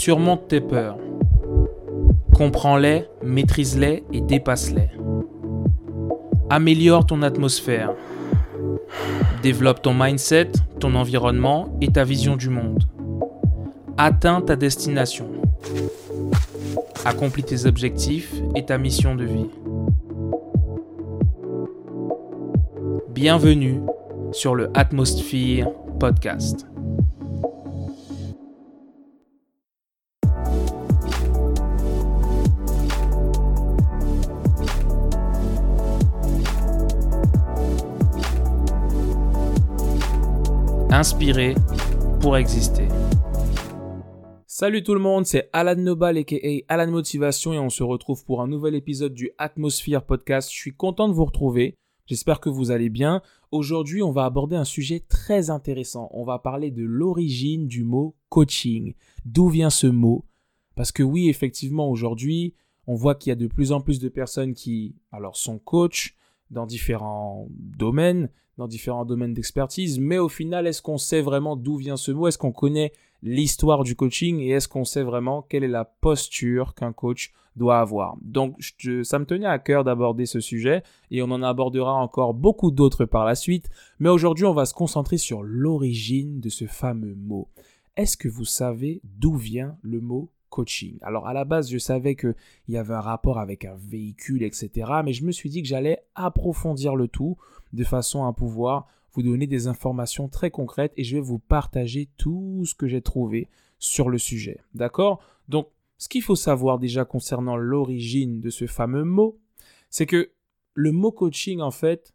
Surmonte tes peurs. Comprends-les, maîtrise-les et dépasse-les. Améliore ton atmosphère. Développe ton mindset, ton environnement et ta vision du monde. Atteins ta destination. Accomplis tes objectifs et ta mission de vie. Bienvenue sur le Atmosphere Podcast. Inspirer pour exister. Salut tout le monde, c'est Alan Nobal aka Alan Motivation et on se retrouve pour un nouvel épisode du Atmosphere Podcast. Je suis content de vous retrouver. J'espère que vous allez bien. Aujourd'hui, on va aborder un sujet très intéressant. On va parler de l'origine du mot coaching. D'où vient ce mot? Parce que oui, effectivement, aujourd'hui, on voit qu'il y a de plus en plus de personnes qui alors sont coachs dans différents domaines, dans différents domaines d'expertise, mais au final, est-ce qu'on sait vraiment d'où vient ce mot? Est-ce qu'on connaît l'histoire du coaching? Et est-ce qu'on sait vraiment quelle est la posture qu'un coach doit avoir? Donc ça me tenait à cœur d'aborder ce sujet et on en abordera encore beaucoup d'autres par la suite, mais aujourd'hui on va se concentrer sur l'origine de ce fameux mot. Est-ce que vous savez d'où vient le mot coaching Alors à la base je savais qu'il y avait un rapport avec un véhicule, etc. Mais je me suis dit que j'allais approfondir le tout de façon à pouvoir vous donner des informations très concrètes et je vais vous partager tout ce que j'ai trouvé sur le sujet. D'accord? Donc, ce qu'il faut savoir déjà concernant l'origine de ce fameux mot, c'est que le mot coaching, en fait,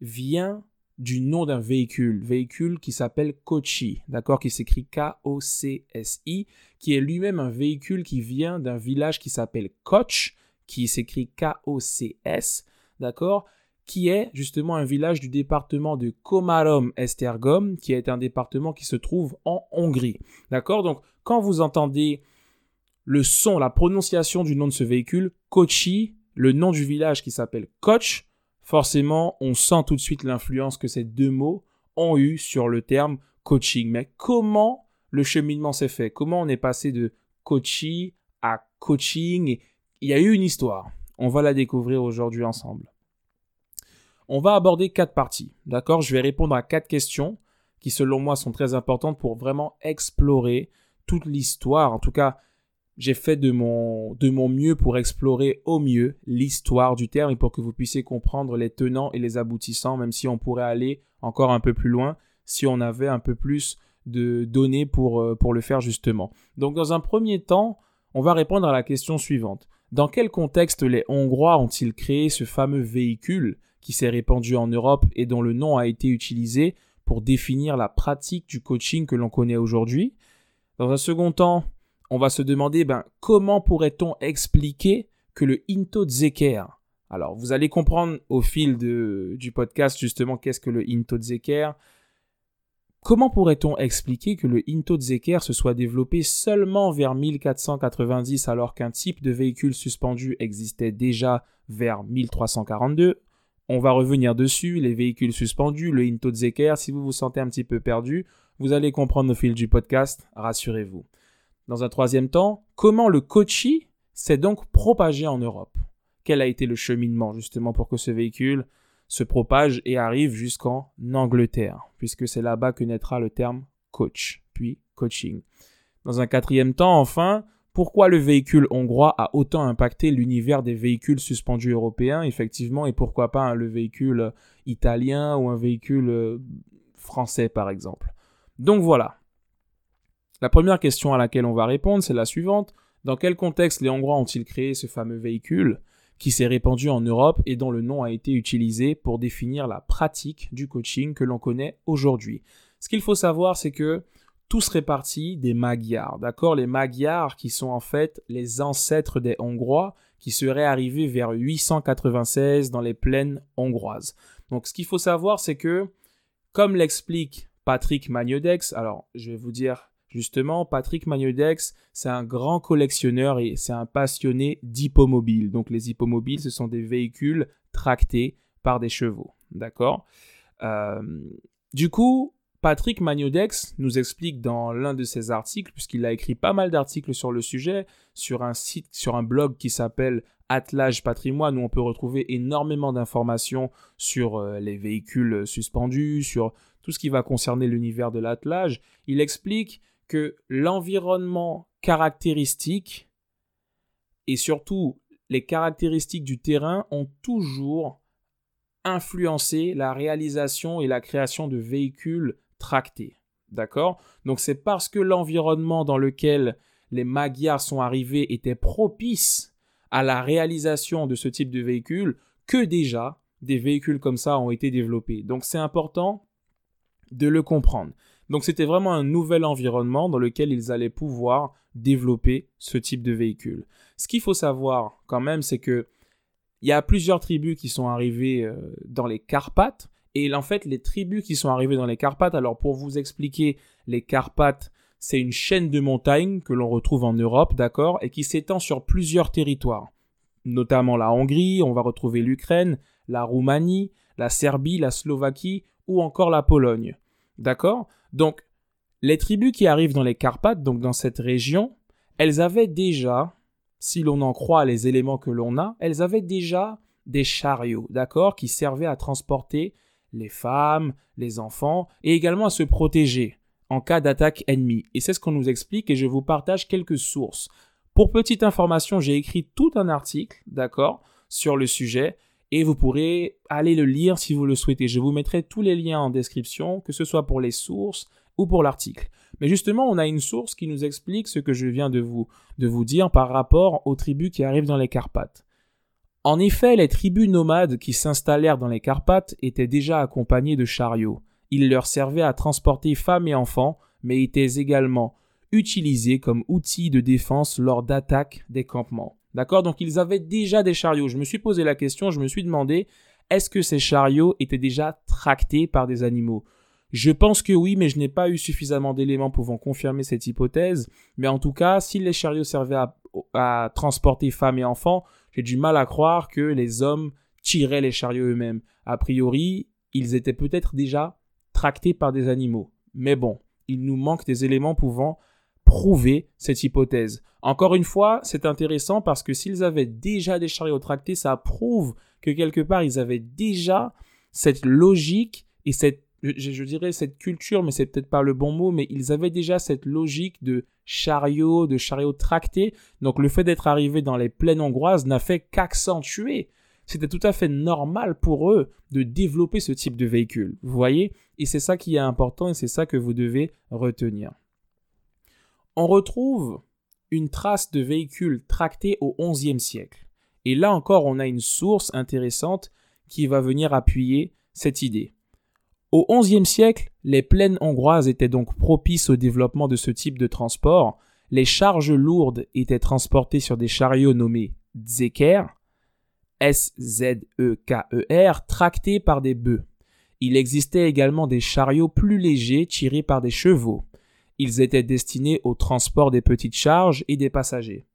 vient du nom d'un véhicule, véhicule qui s'appelle Kochi, d'accord, qui s'écrit K-O-C-S-I, qui est lui-même un véhicule qui vient d'un village qui s'appelle Koch, qui s'écrit K-O-C-S, d'accord, qui est justement un village du département de Komarom-Estergom, qui est un département qui se trouve en Hongrie. D'accord Donc, quand vous entendez le son, la prononciation du nom de ce véhicule, Kochi, le nom du village qui s'appelle Koch, forcément, on sent tout de suite l'influence que ces deux mots ont eu sur le terme coaching. Mais comment le cheminement s'est fait? Comment on est passé de Kochi à coaching? Il y a eu une histoire. On va la découvrir aujourd'hui ensemble. On va aborder quatre parties, d'accord? Je vais répondre à quatre questions qui selon moi sont très importantes pour vraiment explorer toute l'histoire. En tout cas, j'ai fait de mon, de mon mieux pour explorer au mieux l'histoire du terme et pour que vous puissiez comprendre les tenants et les aboutissants, même si on pourrait aller encore un peu plus loin si on avait un peu plus de données pour, euh, pour le faire justement. Donc dans un premier temps, on va répondre à la question suivante. Dans quel contexte les Hongrois ont-ils créé ce fameux véhicule qui s'est répandu en Europe et dont le nom a été utilisé pour définir la pratique du coaching que l'on connaît aujourd'hui? Dans un second temps, on va se demander ben, comment pourrait-on expliquer que le Into Zeker, alors vous allez comprendre au fil du podcast justement qu'est-ce que le Into Zeker, Comment pourrait-on expliquer que le Into Zeker se soit développé seulement vers 1490 alors qu'un type de véhicule suspendu existait déjà vers 1342 on va revenir dessus, les véhicules suspendus, le Into Zeker. Si vous vous sentez un petit peu perdu, vous allez comprendre au fil du podcast, rassurez-vous. Dans un troisième temps, comment le Kochi s'est donc propagé en Europe? Quel a été le cheminement justement pour que ce véhicule se propage et arrive jusqu'en Angleterre, puisque c'est là-bas que naîtra le terme coach, puis coaching. Dans un quatrième temps, enfin, pourquoi le véhicule hongrois a autant impacté l'univers des véhicules suspendus européens, effectivement, et pourquoi pas le véhicule italien ou un véhicule euh, français, par exemple? Donc voilà. La première question à laquelle on va répondre, c'est la suivante. Dans quel contexte les Hongrois ont-ils créé ce fameux véhicule qui s'est répandu en Europe et dont le nom a été utilisé pour définir la pratique du coaching que l'on connaît aujourd'hui? Ce qu'il faut savoir, c'est que tout serait parti des Magyars, d'accord? Les Magyars qui sont en fait les ancêtres des Hongrois qui seraient arrivés vers 896 dans les plaines hongroises. Donc ce qu'il faut savoir c'est que comme l'explique Patrick Magnodex, alors je vais vous dire justement Patrick Magnodex, c'est un grand collectionneur et c'est un passionné d'hippomobiles. Donc les hippomobiles ce sont des véhicules tractés par des chevaux, d'accord? Euh, Du coup, Patrick Magnodex nous explique dans l'un de ses articles, puisqu'il a écrit pas mal d'articles sur le sujet, sur un site, sur un blog qui s'appelle Attelage Patrimoine, où on peut retrouver énormément d'informations sur euh, les véhicules suspendus, sur tout ce qui va concerner l'univers de l'attelage. Il explique que l'environnement caractéristique et surtout les caractéristiques du terrain ont toujours influencé la réalisation et la création de véhicules tractés. D'accord? Donc c'est parce que l'environnement dans lequel les Magyars sont arrivés était propice à la réalisation de ce type de véhicule que déjà des véhicules comme ça ont été développés. Donc c'est important de le comprendre. Donc c'était vraiment un nouvel environnement dans lequel ils allaient pouvoir développer ce type de véhicule. Ce qu'il faut savoir quand même, c'est que il y a plusieurs tribus qui sont arrivées euh, dans les Carpates. Et en fait, les tribus qui sont arrivées dans les Carpates, alors pour vous expliquer, les Carpates, c'est une chaîne de montagnes que l'on retrouve en Europe, d'accord, et qui s'étend sur plusieurs territoires, notamment la Hongrie, on va retrouver l'Ukraine, la Roumanie, la Serbie, la Slovaquie ou encore la Pologne. D'accord Donc, les tribus qui arrivent dans les Carpates, donc dans cette région, elles avaient déjà, si l'on en croit les éléments que l'on a, elles avaient déjà des chariots, d'accord, qui servaient à transporter les femmes, les enfants, et également à se protéger en cas d'attaque ennemie. Et c'est ce qu'on nous explique et je vous partage quelques sources. Pour petite information, j'ai écrit tout un article, d'accord, sur le sujet et vous pourrez aller le lire si vous le souhaitez. Je vous mettrai tous les liens en description, que ce soit pour les sources ou pour l'article. Mais justement, on a une source qui nous explique ce que je viens de vous, de vous dire par rapport aux tribus qui arrivent dans les Carpates. En effet, les tribus nomades qui s'installèrent dans les Carpates étaient déjà accompagnées de chariots. Ils leur servaient à transporter femmes et enfants, mais étaient également utilisés comme outils de défense lors d'attaques des campements. D'accord? Donc ils avaient déjà des chariots. Je me suis posé la question, je me suis demandé, est-ce que ces chariots étaient déjà tractés par des animaux? Je pense que oui, mais je n'ai pas eu suffisamment d'éléments pouvant confirmer cette hypothèse. Mais en tout cas, si les chariots servaient à, transporter femmes et enfants, j'ai du mal à croire que les hommes tiraient les chariots eux-mêmes. A priori, ils étaient peut-être déjà tractés par des animaux. Mais bon, il nous manque des éléments pouvant prouver cette hypothèse. Encore une fois, c'est intéressant parce que s'ils avaient déjà des chariots tractés, ça prouve que quelque part ils avaient déjà cette logique et cette, je, dirais cette culture, mais c'est peut-être pas le bon mot, mais ils avaient déjà cette logique de chariot, de chariot tracté. Donc le fait d'être arrivé dans les plaines hongroises n'a fait qu'accentuer. C'était tout à fait normal pour eux de développer ce type de véhicule. Vous voyez? Et c'est ça qui est important et c'est ça que vous devez retenir on retrouve une trace de véhicule tracté au XIe siècle. Et là encore, on a une source intéressante qui va venir appuyer cette idée. Au XIe siècle, les plaines hongroises étaient donc propices au développement de ce type de transport. Les charges lourdes étaient transportées sur des chariots nommés Zeker, S-Z-E-K-E-R, tractés par des bœufs. Il existait également des chariots plus légers tirés par des chevaux. Ils étaient destinés au transport des petites charges et des passagers.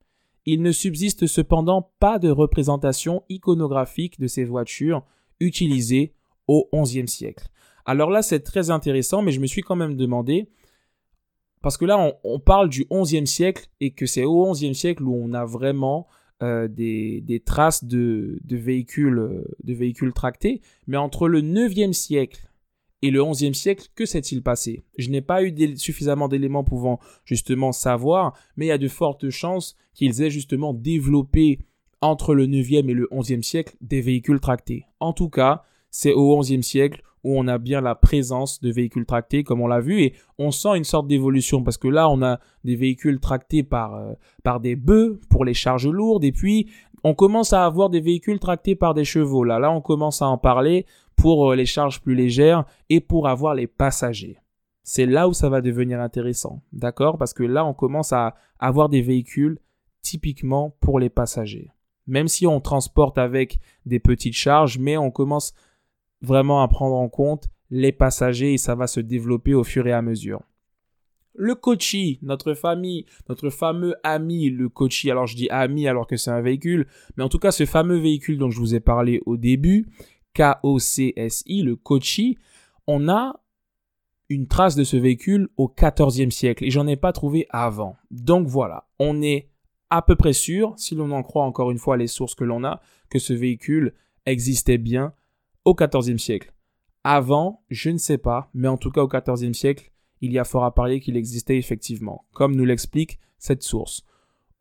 Il ne subsiste cependant pas de représentation iconographique de ces voitures utilisées au XIe siècle. Alors là, c'est très intéressant, mais je me suis quand même demandé, parce que là, on, parle du XIe siècle et que c'est au XIe siècle où on a vraiment euh, des, traces de, véhicules, euh, de véhicules tractés, mais entre le IXe siècle et le XIe siècle, que s'est-il passé? Je n'ai pas eu suffisamment d'éléments pouvant justement savoir, mais il y a de fortes chances qu'ils aient justement développé entre le 9e et le 11e siècle des véhicules tractés. En tout cas, c'est au 11e siècle où on a bien la présence de véhicules tractés, comme on l'a vu, et on sent une sorte d'évolution, parce que là, on a des véhicules tractés par, euh, par des bœufs pour les charges lourdes, et puis on commence à avoir des véhicules tractés par des chevaux. Là, là, on commence à en parler pour euh, les charges plus légères et pour avoir les passagers. C'est là où ça va devenir intéressant, d'accord? Parce que là, on commence à avoir des véhicules typiquement pour les passagers. Même si on transporte avec des petites charges, mais on commence vraiment à prendre en compte les passagers et ça va se développer au fur et à mesure. Le Kochi, notre famille, notre fameux ami, le Kochi, alors je dis ami alors que c'est un véhicule, mais en tout cas ce fameux véhicule dont je vous ai parlé au début, K-O-C-S-I, le Kochi, on a une trace de ce véhicule au XIVe siècle et j'en ai pas trouvé avant. Donc voilà, on est à peu près sûr, si l'on en croit encore une fois les sources que l'on a, que ce véhicule existait bien au XIVe siècle. Avant, je ne sais pas, mais en tout cas au XIVe siècle, il y a fort à parier qu'il existait effectivement, comme nous l'explique cette source.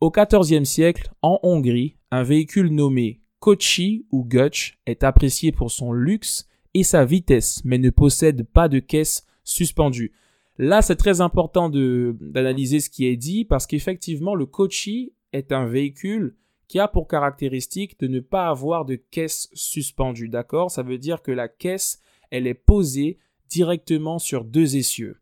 Au XIVe siècle, en Hongrie, un véhicule nommé Kochi ou Gutch est apprécié pour son luxe et sa vitesse, mais ne possède pas de caisse suspendue. Là, c'est très important d'analyser ce qui est dit parce qu'effectivement, le Kochi est un véhicule qui a pour caractéristique de ne pas avoir de caisse suspendue. D'accord? Ça veut dire que la caisse, elle est posée directement sur deux essieux.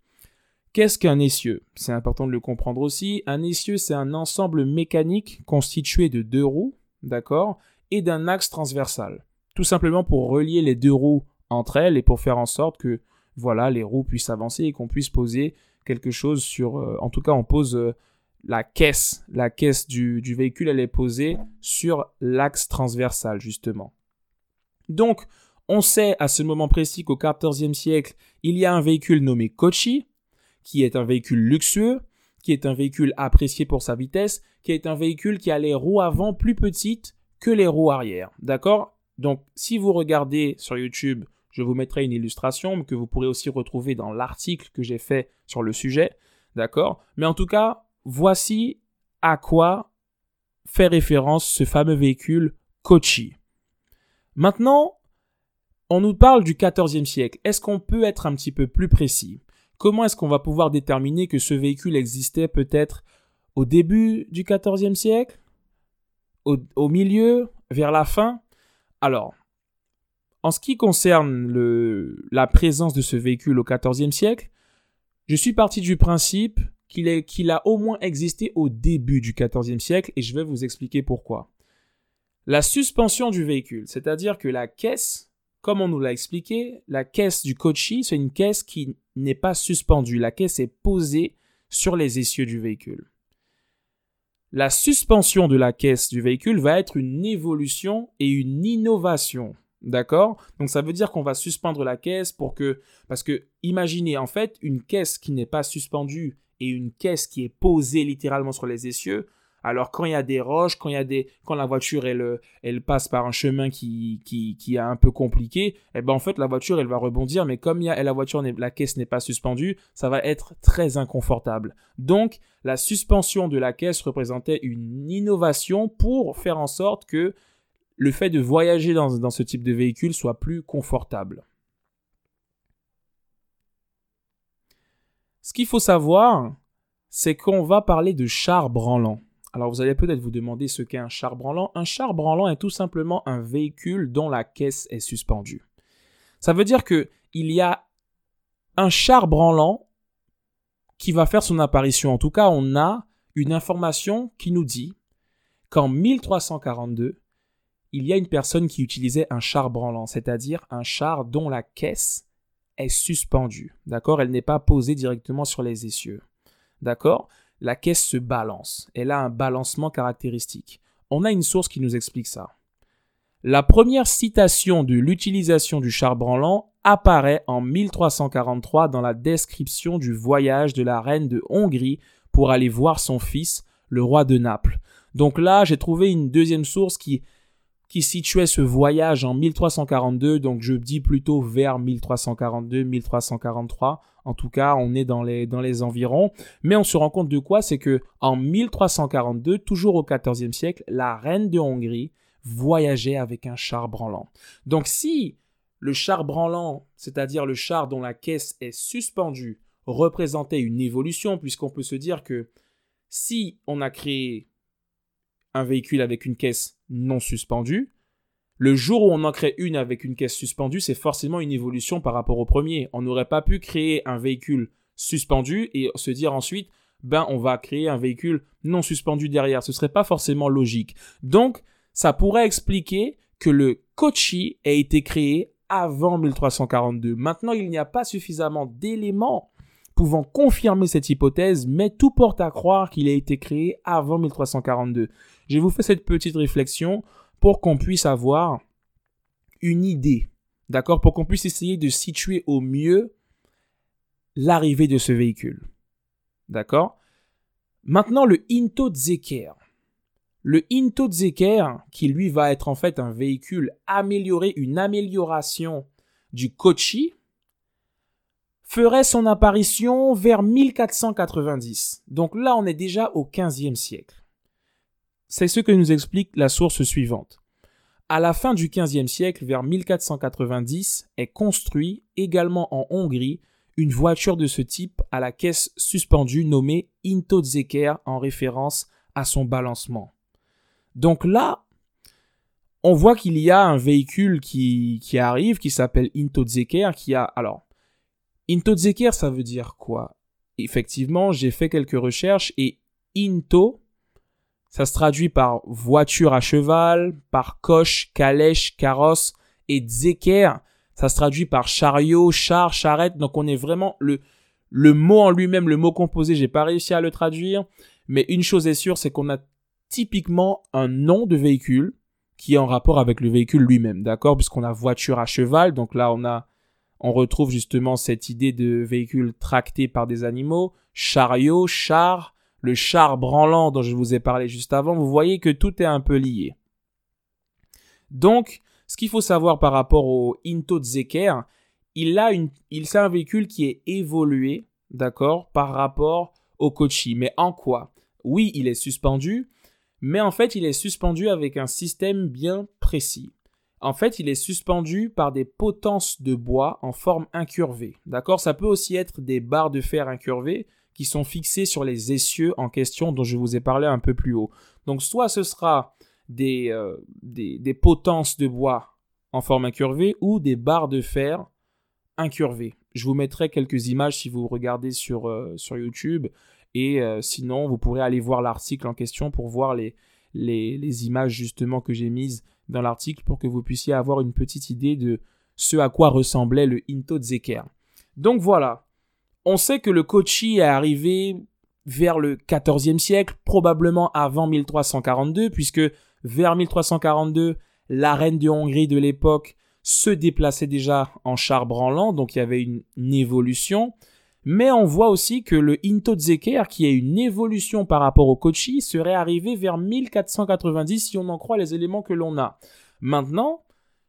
Qu'est-ce qu'un essieu? C'est important de le comprendre aussi. Un essieu, c'est un ensemble mécanique constitué de deux roues, d'accord, et d'un axe transversal. Tout simplement pour relier les deux roues entre elles et pour faire en sorte que, voilà, les roues puissent avancer et qu'on puisse poser quelque chose sur. Euh, en tout cas, on pose euh, la caisse. La caisse du, du véhicule, elle est posée sur l'axe transversal, justement. Donc, on sait à ce moment précis qu'au XIVe siècle, il y a un véhicule nommé Kochi, qui est un véhicule luxueux, qui est un véhicule apprécié pour sa vitesse, qui est un véhicule qui a les roues avant plus petites les roues arrière. D'accord? Donc, si vous regardez sur YouTube, je vous mettrai une illustration que vous pourrez aussi retrouver dans l'article que j'ai fait sur le sujet. D'accord? Mais en tout cas, voici à quoi fait référence ce fameux véhicule Kochi. Maintenant, on nous parle du XIVe siècle. Est-ce qu'on peut être un petit peu plus précis? Comment est-ce qu'on va pouvoir déterminer que ce véhicule existait peut-être au début du XIVe siècle? Au, milieu Vers la fin Alors, en ce qui concerne la présence de ce véhicule au XIVe siècle, je suis parti du principe qu'il a au moins existé au début du XIVe siècle et je vais vous expliquer pourquoi. La suspension du véhicule, c'est-à-dire que la caisse comme on nous l'a expliqué, la caisse du Kochi, c'est une caisse qui n'est pas suspendue. La caisse est posée sur les essieux du véhicule. La suspension de la caisse du véhicule va être une évolution et une innovation. D'accord? Donc ça veut dire qu'on va suspendre la caisse pour que... Parce que imaginez en fait une caisse qui n'est pas suspendue et une caisse qui est posée littéralement sur les essieux, alors quand il y a des roches, quand il y a des, quand la voiture elle, elle passe par un chemin qui, qui, qui est un peu compliqué, eh ben en fait la voiture elle va rebondir, mais comme il y a, la voiture la caisse n'est pas suspendue, ça va être très inconfortable. Donc la suspension de la caisse représentait une innovation pour faire en sorte que le fait de voyager dans, dans ce type de véhicule soit plus confortable. Ce qu'il faut savoir, c'est qu'on va parler de char branlant. Alors vous allez peut-être vous demander ce qu'est un char branlant. Un char branlant est tout simplement un véhicule dont la caisse est suspendue. Ça veut dire que il y a un char branlant qui va faire son apparition. En tout cas, on a une information qui nous dit qu'en 1342, il y a une personne qui utilisait un char branlant, c'est-à-dire un char dont la caisse est suspendue. D'accord? Elle n'est pas posée directement sur les essieux. D'accord? La caisse se balance. Elle a un balancement caractéristique. On a une source qui nous explique ça. La première citation de l'utilisation du char branlant apparaît en 1343 dans la description du voyage de la reine de Hongrie pour aller voir son fils, le roi de Naples. Donc là, j'ai trouvé une deuxième source qui, situait ce voyage en 1342, donc je dis plutôt vers 1342-1343. En tout cas, on est dans les, dans environs. Mais on se rend compte de quoi? C'est que en 1342, toujours au XIVe siècle, la reine de Hongrie voyageait avec un char branlant. Donc si le char branlant, c'est-à-dire le char dont la caisse est suspendue, représentait une évolution, puisqu'on peut se dire que si on a créé un véhicule avec une caisse non suspendue, le jour où on en crée une avec une caisse suspendue, c'est forcément une évolution par rapport au premier. On n'aurait pas pu créer un véhicule suspendu et se dire ensuite, ben on va créer un véhicule non suspendu derrière. Ce serait pas forcément logique. Donc, ça pourrait expliquer que le Kochi ait été créé avant 1342. Maintenant, il n'y a pas suffisamment d'éléments pouvant confirmer cette hypothèse, mais tout porte à croire qu'il a été créé avant 1342. Je vous fais cette petite réflexion pour qu'on puisse avoir une idée, d'accord? Pour qu'on puisse essayer de situer au mieux l'arrivée de ce véhicule. D'accord? Maintenant, le Into Zeker. Le Into Zeker, qui lui va être en fait un véhicule amélioré, une amélioration du Kochi, ferait son apparition vers 1490. Donc là, on est déjà au 15e siècle. C'est ce que nous explique la source suivante. À la fin du XVe siècle, vers 1490, est construit également en Hongrie une voiture de ce type à la caisse suspendue nommée Intotzeker en référence à son balancement. Donc là, on voit qu'il y a un véhicule qui, arrive, qui s'appelle Intotzeker, qui a... Alors, Intotzeker, ça veut dire quoi? Effectivement, j'ai fait quelques recherches et Into, ça se traduit par voiture à cheval, par coche, calèche, carrosse et Zeker, ça se traduit par chariot, char, charrette. Donc on est vraiment le le mot en lui-même, le mot composé, j'ai pas réussi à le traduire, mais une chose est sûre, c'est qu'on a typiquement un nom de véhicule qui est en rapport avec le véhicule lui-même, d'accord? Puisqu'on a voiture à cheval, donc là on a on retrouve justement cette idée de véhicule tracté par des animaux, chariot, char, le char branlant dont je vous ai parlé juste avant, vous voyez que tout est un peu lié. Donc, ce qu'il faut savoir par rapport au Into Zeker, il a une, il c'est un véhicule qui est évolué, d'accord, par rapport au Kochi. Mais en quoi? Oui, il est suspendu, mais en fait, il est suspendu avec un système bien précis. En fait, il est suspendu par des potences de bois en forme incurvée. D'accord? Ça peut aussi être des barres de fer incurvées qui sont fixés sur les essieux en question dont je vous ai parlé un peu plus haut. Donc soit ce sera des, euh, des, potences de bois en forme incurvée ou des barres de fer incurvées. Je vous mettrai quelques images si vous regardez sur, euh, sur YouTube et euh, sinon vous pourrez aller voir l'article en question pour voir les, les, les images justement que j'ai mises dans l'article pour que vous puissiez avoir une petite idée de ce à quoi ressemblait le Into Zeker. Donc voilà, on sait que le Kochi est arrivé vers le XIVe siècle, probablement avant 1342, puisque vers 1342, la reine de Hongrie de l'époque se déplaçait déjà en char branlant, donc il y avait une, évolution. Mais on voit aussi que le Intotzeker, qui est une évolution par rapport au Kochi, serait arrivé vers 1490 si on en croit les éléments que l'on a. Maintenant,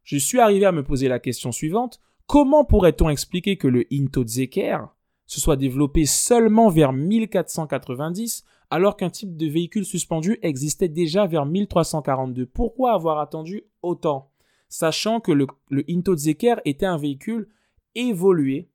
je suis arrivé à me poser la question suivante. Comment pourrait-on expliquer que le Intotzeker se soit développé seulement vers 1490, alors qu'un type de véhicule suspendu existait déjà vers 1342. Pourquoi avoir attendu autant? Sachant que le, le Zeker était un véhicule évolué,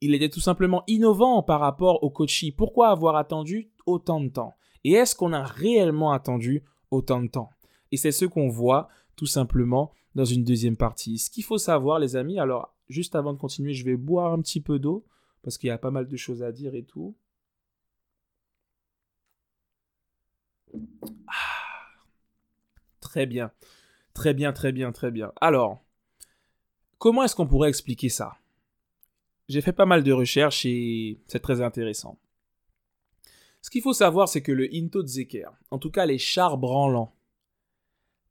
il était tout simplement innovant par rapport au Kochi. Pourquoi avoir attendu autant de temps? Et est-ce qu'on a réellement attendu autant de temps? Et c'est ce qu'on voit tout simplement dans une deuxième partie. Ce qu'il faut savoir, les amis, alors juste avant de continuer, je vais boire un petit peu d'eau parce qu'il y a pas mal de choses à dire et tout. Ah. très bien. Très bien, très bien, très bien. Alors, comment est-ce qu'on pourrait expliquer ça? J'ai fait pas mal de recherches et c'est très intéressant. Ce qu'il faut savoir, c'est que le Into Zeker, en tout cas les chars branlants,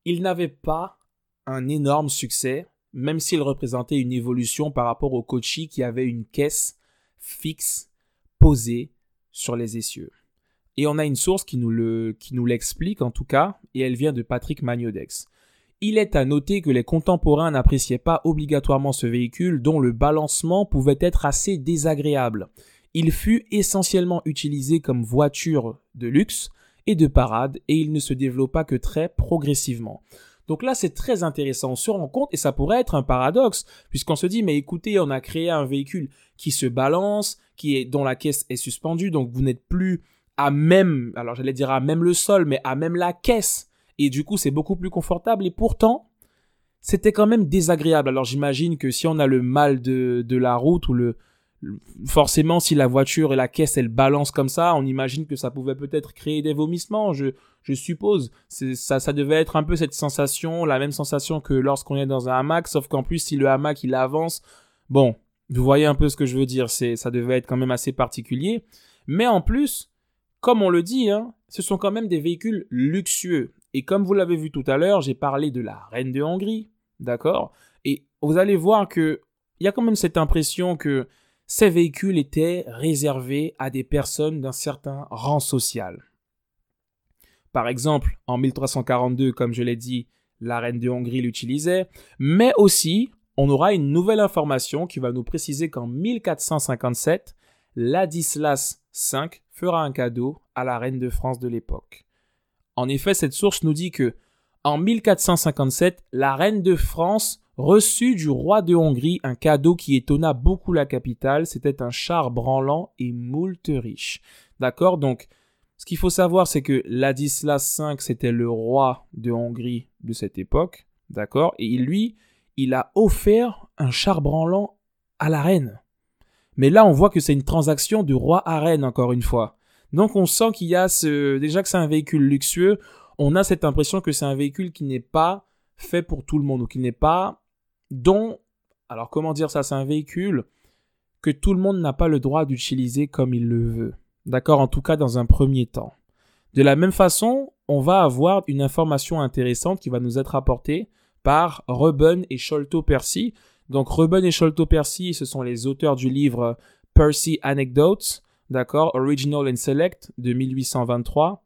ils n'avaient pas un énorme succès, même s'ils représentaient une évolution par rapport au Kochi qui avait une caisse fixe posée sur les essieux. Et on a une source qui nous, le, qui nous l'explique en tout cas, et elle vient de Patrick Magnodex. Il est à noter que les contemporains n'appréciaient pas obligatoirement ce véhicule dont le balancement pouvait être assez désagréable. Il fut essentiellement utilisé comme voiture de luxe et de parade et il ne se développa que très progressivement. Donc là, c'est très intéressant. On se rend compte, et ça pourrait être un paradoxe, puisqu'on se dit, mais écoutez, on a créé un véhicule qui se balance, qui dont la caisse est suspendue, donc vous n'êtes plus à même, alors j'allais dire à même le sol, mais à même la caisse. Et du coup, c'est beaucoup plus confortable. Et pourtant, c'était quand même désagréable. Alors j'imagine que si on a le mal de la route ou le, forcément, si la voiture et la caisse, elles balancent comme ça, on imagine que ça pouvait peut-être créer des vomissements, je, suppose. Ça, ça devait être un peu cette sensation, la même sensation que lorsqu'on est dans un hamac, sauf qu'en plus, si le hamac, il avance, bon, vous voyez un peu ce que je veux dire, c'est, ça devait être quand même assez particulier. Mais en plus, comme on le dit, hein, ce sont quand même des véhicules luxueux. Et comme vous l'avez vu tout à l'heure, j'ai parlé de la reine de Hongrie, d'accord? Et vous allez voir que il y a quand même cette impression que ces véhicules étaient réservés à des personnes d'un certain rang social. Par exemple, en 1342, comme je l'ai dit, la reine de Hongrie l'utilisait, mais aussi on aura une nouvelle information qui va nous préciser qu'en 1457, Ladislas V fera un cadeau à la reine de France de l'époque. En effet, cette source nous dit que en 1457, la reine de France reçut du roi de Hongrie un cadeau qui étonna beaucoup la capitale, c'était un char branlant et moult riche. D'accord? Donc, ce qu'il faut savoir, c'est que Ladislas V, c'était le roi de Hongrie de cette époque, d'accord? Et lui, il a offert un char branlant à la reine. Mais là, on voit que c'est une transaction de roi à reine, encore une fois. Donc, on sent qu'il y a ce, déjà que c'est un véhicule luxueux, on a cette impression que c'est un véhicule qui n'est pas fait pour tout le monde, ou qui n'est pas dont, alors comment dire ça, c'est un véhicule que tout le monde n'a pas le droit d'utiliser comme il le veut. D'accord En tout cas, dans un premier temps. De la même façon, on va avoir une information intéressante qui va nous être apportée par Reuben et Sholto Percy. Donc Reuben et Sholto Percy, ce sont les auteurs du livre Percy Anecdotes, d'accord, Original and Select de 1823.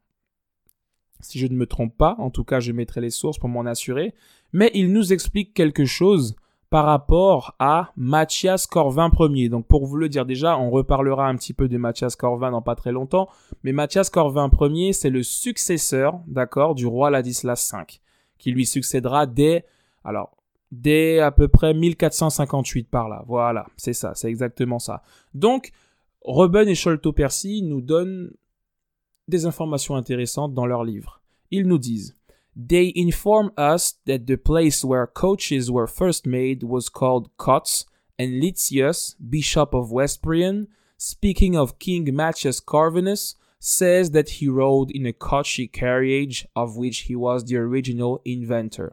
Si je ne me trompe pas, en tout cas, je mettrai les sources pour m'en assurer. Mais il nous explique quelque chose par rapport à Mathias Corvin Ier. Donc pour vous le dire déjà, on reparlera un petit peu de Mathias Corvin dans pas très longtemps, mais Mathias Corvin Ier, c'est le successeur, d'accord, du roi Ladislas V, qui lui succédera dès, alors, dès à peu près 1458 par là. Voilà, c'est ça, c'est exactement ça. Donc, Reuben et Sholto Percy nous donnent des informations intéressantes dans leur livre. Ils nous disent They inform us that the place where coaches were first made was called Cots, and Litius, Bishop of Westbrian, speaking of King Matthias Corvinus, says that he rode in a coachy carriage of which he was the original inventor.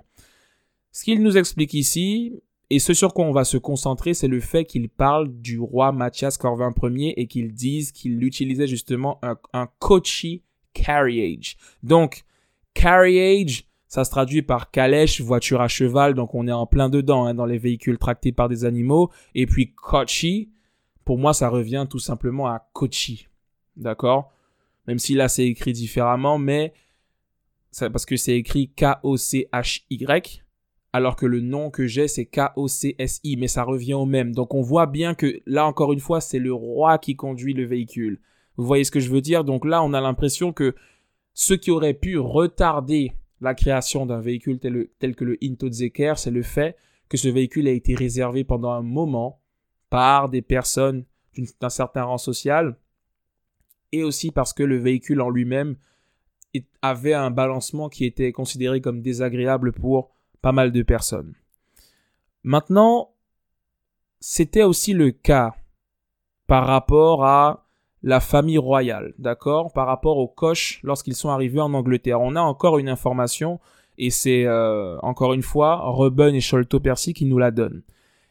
Ce qu'il nous explique ici, et ce sur quoi on va se concentrer, c'est le fait qu'il parle du roi Matthias Corvin Ier et qu'il dise qu'il utilisait justement un, un coachy carriage. Donc, Carriage, ça se traduit par calèche, voiture à cheval, donc on est en plein dedans hein, dans les véhicules tractés par des animaux. Et puis kochi, pour moi ça revient tout simplement à kochi, d'accord? Même si là c'est écrit différemment, mais parce que c'est écrit K-O-C-H-Y, alors que le nom que j'ai c'est K-O-C-S-I, mais ça revient au même. Donc on voit bien que là encore une fois c'est le roi qui conduit le véhicule. Vous voyez ce que je veux dire? Donc là on a l'impression que ce qui aurait pu retarder la création d'un véhicule tel, que le Zeker, c'est le fait que ce véhicule a été réservé pendant un moment par des personnes d'un certain rang social et aussi parce que le véhicule en lui-même avait un balancement qui était considéré comme désagréable pour pas mal de personnes. Maintenant, c'était aussi le cas par rapport à la famille royale, d'accord, par rapport aux coches lorsqu'ils sont arrivés en Angleterre. On a encore une information, et c'est euh, encore une fois Reuben et Sholto Percy qui nous la donnent.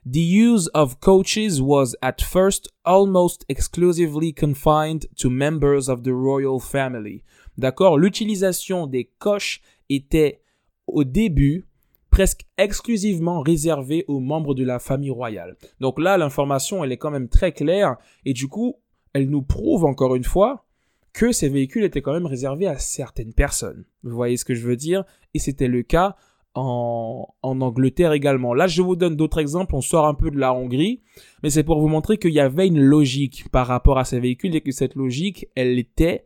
The use of coaches was at first almost exclusively confined to members of the royal family. D'accord, l'utilisation des coches était au début presque exclusivement réservée aux membres de la famille royale. Donc là, l'information, elle est quand même très claire et du coup, elle nous prouve encore une fois que ces véhicules étaient quand même réservés à certaines personnes. Vous voyez ce que je veux dire? Et c'était le cas en, Angleterre également. Là, je vous donne d'autres exemples. On sort un peu de la Hongrie, mais c'est pour vous montrer qu'il y avait une logique par rapport à ces véhicules et que cette logique, elle était,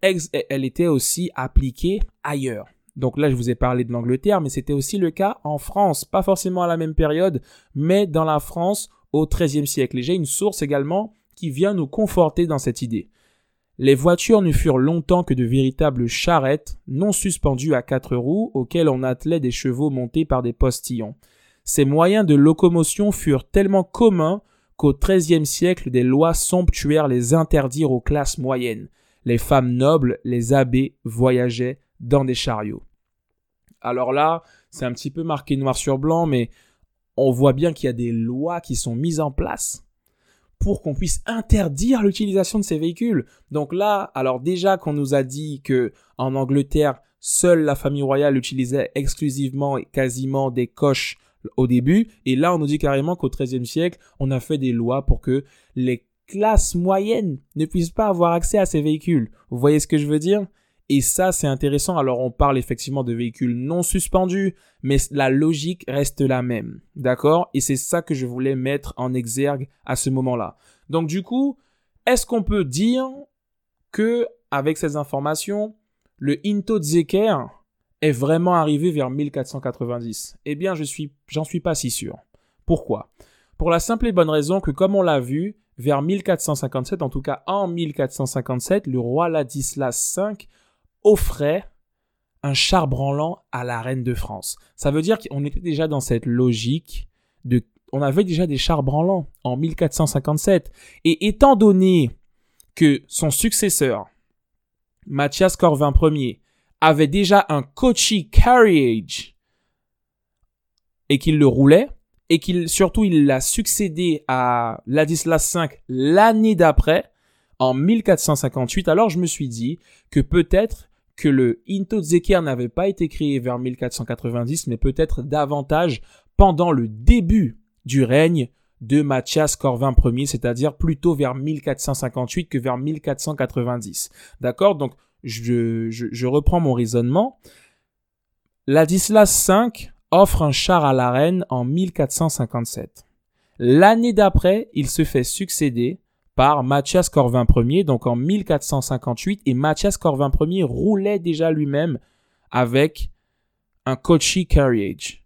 elle était aussi appliquée ailleurs. Donc là, je vous ai parlé de l'Angleterre, mais c'était aussi le cas en France. Pas forcément à la même période, mais dans la France au XIIIe siècle. Et j'ai une source également qui vient nous conforter dans cette idée. Les voitures ne furent longtemps que de véritables charrettes, non suspendues à quatre roues, auxquelles on attelait des chevaux montés par des postillons. Ces moyens de locomotion furent tellement communs qu'au XIIIe siècle des lois somptuaires les interdirent aux classes moyennes. Les femmes nobles, les abbés, voyageaient dans des chariots. Alors là, c'est un petit peu marqué noir sur blanc, mais on voit bien qu'il y a des lois qui sont mises en place pour qu'on puisse interdire l'utilisation de ces véhicules. Donc là, alors déjà qu'on nous a dit que en Angleterre, seule la famille royale utilisait exclusivement et quasiment des coches au début. Et là, on nous dit carrément qu'au XIIIe siècle, on a fait des lois pour que les classes moyennes ne puissent pas avoir accès à ces véhicules. Vous voyez ce que je veux dire? Et ça, c'est intéressant. Alors, on parle effectivement de véhicules non suspendus, mais la logique reste la même. D'accord? Et c'est ça que je voulais mettre en exergue à ce moment-là. Donc, du coup, est-ce qu'on peut dire que, avec ces informations, le Into Zeker est vraiment arrivé vers 1490 Eh bien, je suis, j'en suis pas si sûr. Pourquoi? Pour la simple et bonne raison que, comme on l'a vu, vers 1457, en tout cas en 1457, le roi Ladislas V offrait un char branlant à la reine de France. Ça veut dire qu'on était déjà dans cette logique de on avait déjà des chars branlants en 1457 et étant donné que son successeur Mathias Corvin Ier avait déjà un Kochi Carriage et qu'il le roulait et qu'il surtout il l'a succédé à Ladislas V l'année d'après en 1458 alors je me suis dit que peut-être que le Into Zeker n'avait pas été créé vers 1490, mais peut-être davantage pendant le début du règne de Mathias Corvin Ier, c'est-à-dire plutôt vers 1458 que vers 1490. D'accord? Donc, je, je, reprends mon raisonnement. Ladislas V offre un char à la reine en 1457. L'année d'après, il se fait succéder par Mathias Corvin Ier, donc en 1458, et Mathias Corvin Ier roulait déjà lui-même avec un Kochi Carriage.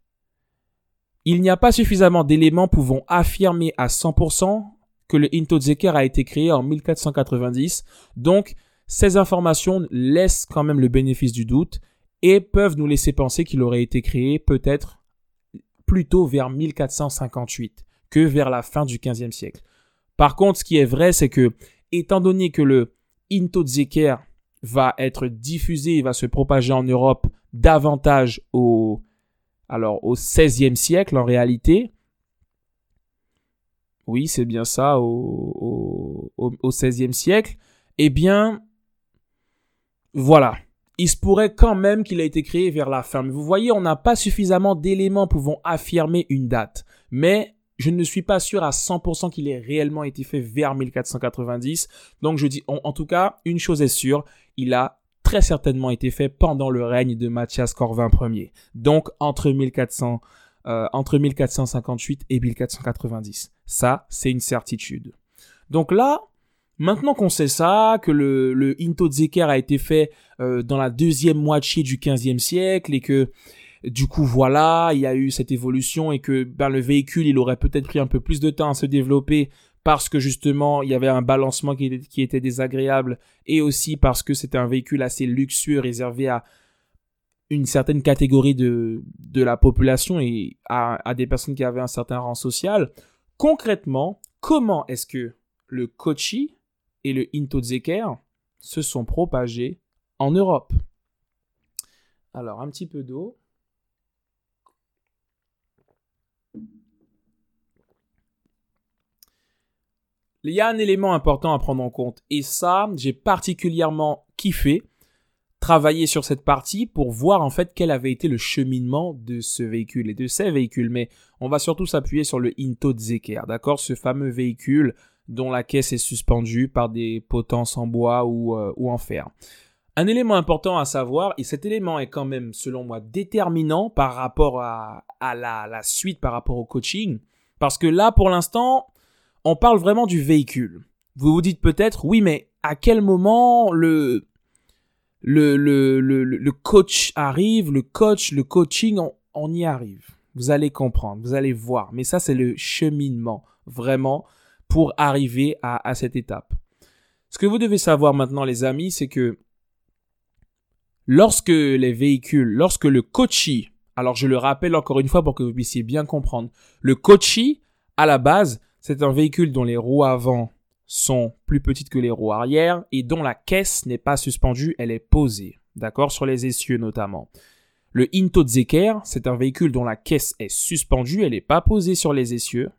Il n'y a pas suffisamment d'éléments pouvant affirmer à 100% que le Into Zeker a été créé en 1490, donc ces informations laissent quand même le bénéfice du doute et peuvent nous laisser penser qu'il aurait été créé peut-être plutôt vers 1458 que vers la fin du XVe siècle. Par contre, ce qui est vrai, c'est que, étant donné que le Into Zeker va être diffusé, il va se propager en Europe davantage au, alors, au XVIe siècle en réalité. Oui, c'est bien ça, au, au, au XVIe siècle. Eh bien, voilà. Il se pourrait quand même qu'il ait été créé vers la fin. Mais vous voyez, on n'a pas suffisamment d'éléments pouvant affirmer une date. Mais je ne suis pas sûr à 100% qu'il ait réellement été fait vers 1490. Donc je dis, en, tout cas, une chose est sûre, il a très certainement été fait pendant le règne de Mathias Corvin Ier. Donc entre 1400, euh, 1458 et 1490. Ça, c'est une certitude. Donc là, maintenant qu'on sait ça, que le, le Into Zeker a été fait euh, dans la deuxième moitié du 15e siècle et que du coup, voilà, il y a eu cette évolution et que ben, le véhicule, il aurait peut-être pris un peu plus de temps à se développer parce que justement, il y avait un balancement qui était, désagréable et aussi parce que c'était un véhicule assez luxueux réservé à une certaine catégorie de, de la population et à, à des personnes qui avaient un certain rang social. Concrètement, comment est-ce que le Kochi et le Into Zeker se sont propagés en Europe? Alors, un petit peu d'eau. Il y a un élément important à prendre en compte. Et ça, j'ai particulièrement kiffé travailler sur cette partie pour voir en fait quel avait été le cheminement de ce véhicule et de ces véhicules. Mais on va surtout s'appuyer sur le Into Zeker, d'accord? Ce fameux véhicule dont la caisse est suspendue par des potences en bois ou, euh, ou en fer. Un élément important à savoir, et cet élément est quand même, selon moi, déterminant par rapport à, la suite, par rapport au coaching, parce que là, pour l'instant, on parle vraiment du véhicule. Vous vous dites peut-être, oui, mais à quel moment le, le, le, le, coach arrive, le coach, le coaching, on, y arrive. Vous allez comprendre, vous allez voir. Mais ça, c'est le cheminement, vraiment, pour arriver à, cette étape. Ce que vous devez savoir maintenant, les amis, c'est que lorsque les véhicules, lorsque le coachy, alors je le rappelle encore une fois pour que vous puissiez bien comprendre, le coachy, à la base, c'est un véhicule dont les roues avant sont plus petites que les roues arrière et dont la caisse n'est pas suspendue, elle est posée. D'accord? Sur les essieux notamment. Le Zeker, c'est un véhicule dont la caisse est suspendue, elle n'est pas posée sur les essieux.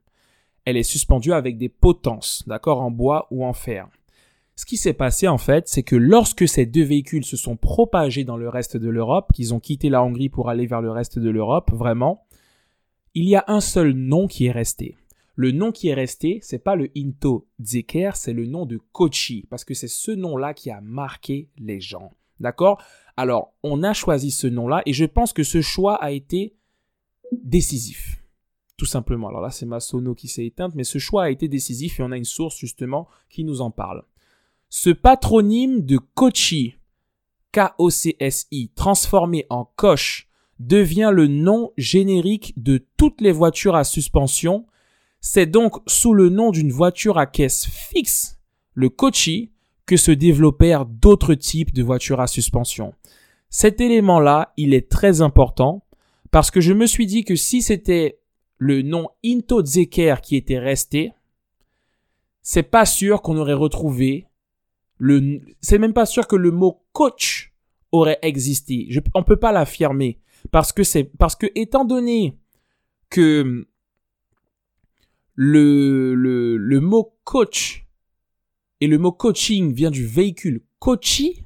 Elle est suspendue avec des potences, d'accord, en bois ou en fer. Ce qui s'est passé en fait, c'est que lorsque ces deux véhicules se sont propagés dans le reste de l'Europe, qu'ils ont quitté la Hongrie pour aller vers le reste de l'Europe, vraiment, il y a un seul nom qui est resté. Le nom qui est resté, c'est pas le Into Zeker, c'est le nom de Kochi, parce que c'est ce nom-là qui a marqué les gens. D'accord? Alors, on a choisi ce nom-là, et je pense que ce choix a été décisif. Tout simplement. Alors là, c'est ma sono qui s'est éteinte, mais ce choix a été décisif et on a une source justement qui nous en parle. Ce patronyme de Kochi, K-O-C-S-I, transformé en Koch, devient le nom générique de toutes les voitures à suspension. C'est donc sous le nom d'une voiture à caisse fixe, le Kochi, que se développèrent d'autres types de voitures à suspension. Cet élément-là, il est très important parce que je me suis dit que si c'était le nom Into Zeker qui était resté, c'est pas sûr qu'on aurait retrouvé le, c'est même pas sûr que le mot coach aurait existé. Je, on peut pas l'affirmer parce que c'est, parce que étant donné que le, mot coach et le mot coaching vient du véhicule coachy,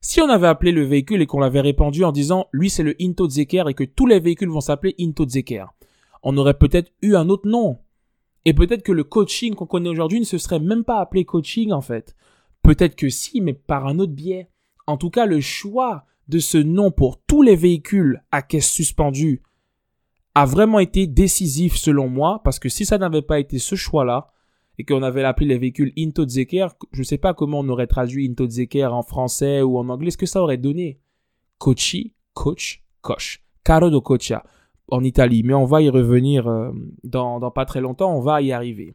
si on avait appelé le véhicule et qu'on l'avait répandu en disant lui c'est le Into Zeker et que tous les véhicules vont s'appeler Into Zeker, on aurait peut-être eu un autre nom. Et peut-être que le coaching qu'on connaît aujourd'hui ne se serait même pas appelé coaching en fait. Peut-être que si, mais par un autre biais. En tout cas, le choix de ce nom pour tous les véhicules à caisse suspendue a vraiment été décisif selon moi, parce que si ça n'avait pas été ce choix-là, et qu'on avait appelé les véhicules Into Zeker, je ne sais pas comment on aurait traduit Into Zeker en français ou en anglais, ce que ça aurait donné? Cochi, coach, coche. Caro de cocha en Italie, mais on va y revenir euh, dans, dans, pas très longtemps, on va y arriver.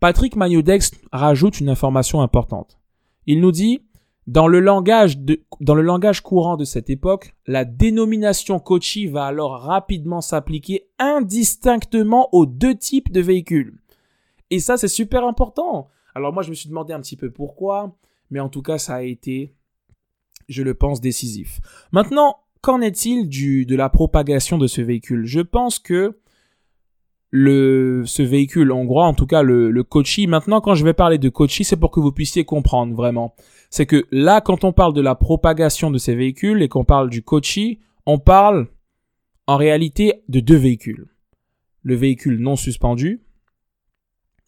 Patrick Magnodex rajoute une information importante. Il nous dit, dans le langage dans le langage courant de cette époque, la dénomination Kochi va alors rapidement s'appliquer indistinctement aux deux types de véhicules. Et ça, c'est super important. Alors moi, je me suis demandé un petit peu pourquoi, mais en tout cas, ça a été, je le pense, décisif. Maintenant, qu'en est-il de la propagation de ce véhicule? Je pense que ce véhicule hongrois, en tout cas le, le Kochi, maintenant quand je vais parler de Kochi, c'est pour que vous puissiez comprendre vraiment. C'est que là, quand on parle de la propagation de ces véhicules et qu'on parle du Kochi, on parle en réalité de deux véhicules. Le véhicule non suspendu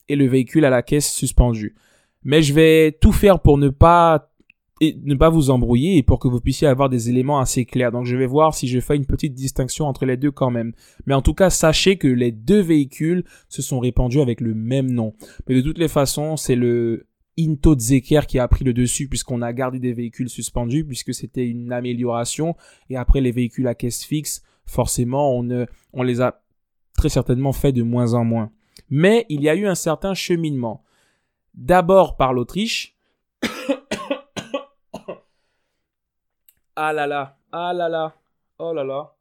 et le véhicule à la caisse suspendu. Mais je vais tout faire pour ne pas et ne pas vous embrouiller et pour que vous puissiez avoir des éléments assez clairs. Donc je vais voir si je fais une petite distinction entre les deux quand même. Mais en tout cas, sachez que les deux véhicules se sont répandus avec le même nom. Mais de toutes les façons, c'est le Into Zeker qui a pris le dessus puisqu'on a gardé des véhicules suspendus puisque c'était une amélioration et après les véhicules à caisse fixe, forcément on, on les a très certainement fait de moins en moins. Mais il y a eu un certain cheminement. D'abord par l'Autriche, Ah là là, ah là là, oh là là.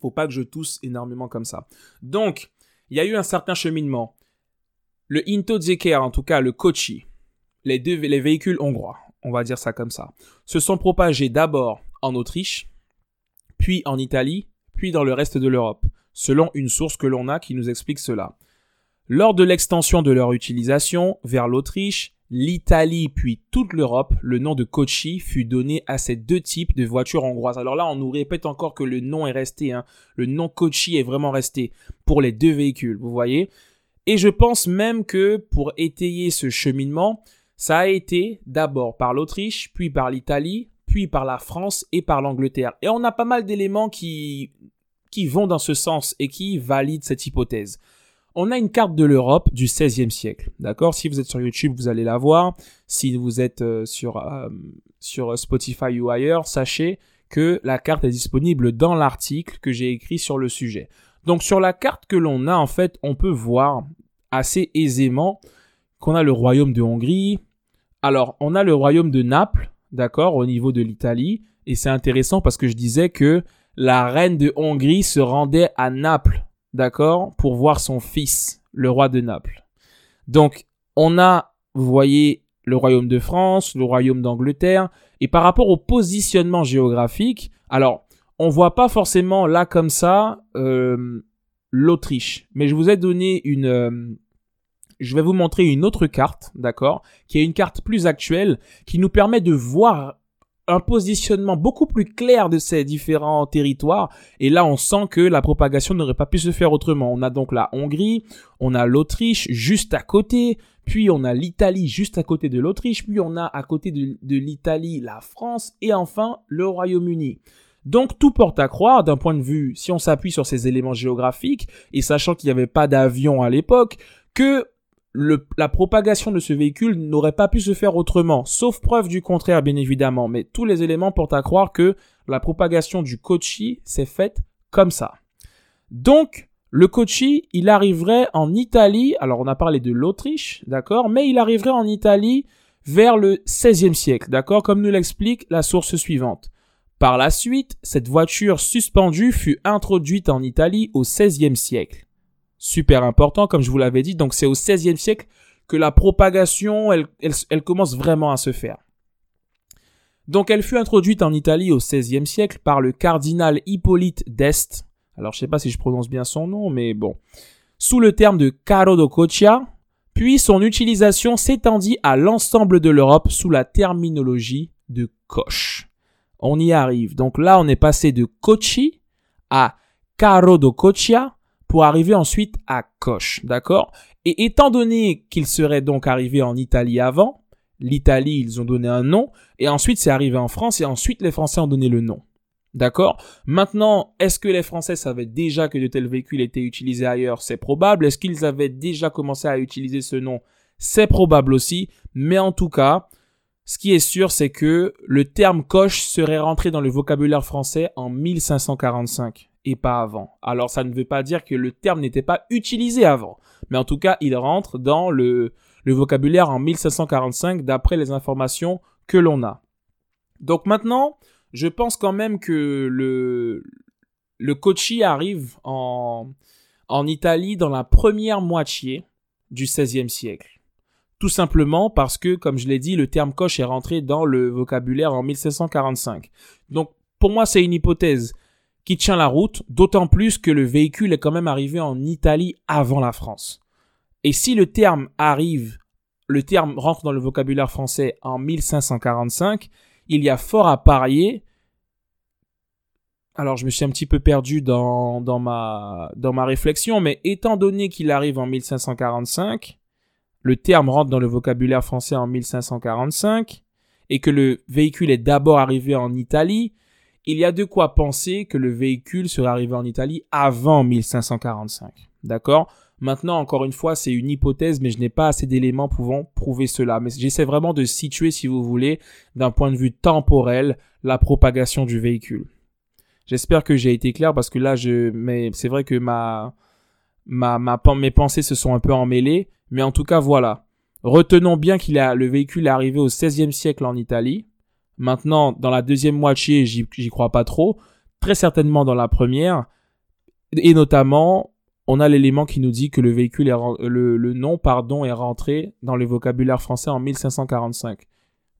Faut pas que je tousse énormément comme ça. Donc, il y a eu un certain cheminement. Le Into Zeker, en tout cas le Kochi, les les véhicules hongrois, on va dire ça comme ça, se sont propagés d'abord en Autriche, puis en Italie, puis dans le reste de l'Europe, selon une source que l'on a qui nous explique cela. Lors de l'extension de leur utilisation vers l'Autriche, l'Italie puis toute l'Europe, le nom de Kochi fut donné à ces deux types de voitures hongroises. Alors là, on nous répète encore que le nom est resté. Hein. Le nom Kochi est vraiment resté pour les deux véhicules, vous voyez. Et je pense même que pour étayer ce cheminement, ça a été d'abord par l'Autriche, puis par l'Italie, puis par la France et par l'Angleterre. Et on a pas mal d'éléments qui, qui vont dans ce sens et qui valident cette hypothèse on a une carte de l'Europe du XVIe siècle. D'accord? Si vous êtes sur YouTube, vous allez la voir. Si vous êtes euh, sur, euh, sur Spotify ou ailleurs, sachez que la carte est disponible dans l'article que j'ai écrit sur le sujet. Donc sur la carte que l'on a, en fait, on peut voir assez aisément qu'on a le royaume de Hongrie. Alors, on a le royaume de Naples, d'accord, au niveau de l'Italie. Et c'est intéressant parce que je disais que la reine de Hongrie se rendait à Naples d'accord, pour voir son fils, le roi de Naples. Donc, on a, vous voyez, le royaume de France, le royaume d'Angleterre, et par rapport au positionnement géographique, alors, on voit pas forcément là comme ça euh, l'Autriche, mais je vous ai donné une, euh, je vais vous montrer une autre carte, d'accord, qui est une carte plus actuelle, qui nous permet de voir un positionnement beaucoup plus clair de ces différents territoires. Et là, on sent que la propagation n'aurait pas pu se faire autrement. On a donc la Hongrie, on a l'Autriche juste à côté, puis on a l'Italie juste à côté de l'Autriche, puis on a à côté de, l'Italie la France, et enfin le Royaume-Uni. Donc tout porte à croire d'un point de vue, si on s'appuie sur ces éléments géographiques, et sachant qu'il n'y avait pas d'avion à l'époque, que la propagation de ce véhicule n'aurait pas pu se faire autrement, sauf preuve du contraire bien évidemment, mais tous les éléments portent à croire que la propagation du Kochi s'est faite comme ça. Donc, le Kochi, il arriverait en Italie, alors on a parlé de l'Autriche, d'accord, mais il arriverait en Italie vers le XVIe siècle, d'accord, comme nous l'explique la source suivante. Par la suite, cette voiture suspendue fut introduite en Italie au XVIe siècle super important, comme je vous l'avais dit. Donc c'est au XVIe siècle que la propagation, elle, elle, commence vraiment à se faire. Donc elle fut introduite en Italie au XVIe siècle par le cardinal Hippolyte d'Est. Alors je sais pas si je prononce bien son nom, mais bon. Sous le terme de Caro do Coccia, puis son utilisation s'étendit à l'ensemble de l'Europe sous la terminologie de coche. On y arrive. Donc là, on est passé de Cochi à Caro do Coccia, pour arriver ensuite à Koch, d'accord? Et étant donné qu'il serait donc arrivé en Italie avant, l'Italie, ils ont donné un nom, et ensuite c'est arrivé en France, et ensuite les Français ont donné le nom. D'accord? Maintenant, est-ce que les Français savaient déjà que de tels véhicules étaient utilisés ailleurs? C'est probable. Est-ce qu'ils avaient déjà commencé à utiliser ce nom? C'est probable aussi. Mais en tout cas, ce qui est sûr, c'est que le terme coche serait rentré dans le vocabulaire français en 1545 et pas avant. Alors ça ne veut pas dire que le terme n'était pas utilisé avant, mais en tout cas il rentre dans le, le vocabulaire en 1545 d'après les informations que l'on a. Donc maintenant, je pense quand même que le, le Kochi arrive en, en Italie dans la première moitié du XVIe siècle. Tout simplement parce que, comme je l'ai dit, le terme coche est rentré dans le vocabulaire en 1745. Donc, pour moi, c'est une hypothèse qui tient la route, d'autant plus que le véhicule est quand même arrivé en Italie avant la France. Et si le terme arrive, le terme rentre dans le vocabulaire français en 1545, il y a fort à parier. Alors je me suis un petit peu perdu dans, dans, ma, dans ma réflexion, mais étant donné qu'il arrive en 1545, le terme rentre dans le vocabulaire français en 1545, et que le véhicule est d'abord arrivé en Italie, il y a de quoi penser que le véhicule serait arrivé en Italie avant 1545. D'accord? Maintenant, encore une fois, c'est une hypothèse, mais je n'ai pas assez d'éléments pouvant prouver cela. Mais j'essaie vraiment de situer, si vous voulez, d'un point de vue temporel, la propagation du véhicule. J'espère que j'ai été clair parce que là, je, c'est vrai que ma, ma, ma, mes pensées se sont un peu emmêlées. Mais en tout cas, voilà. Retenons bien qu'il a, le véhicule est arrivé au XVIe siècle en Italie. Maintenant, dans la deuxième moitié, j'y crois pas trop. Très certainement dans la première. Et notamment, on a l'élément qui nous dit que le véhicule le nom, pardon, est rentré dans le vocabulaire français en 1545.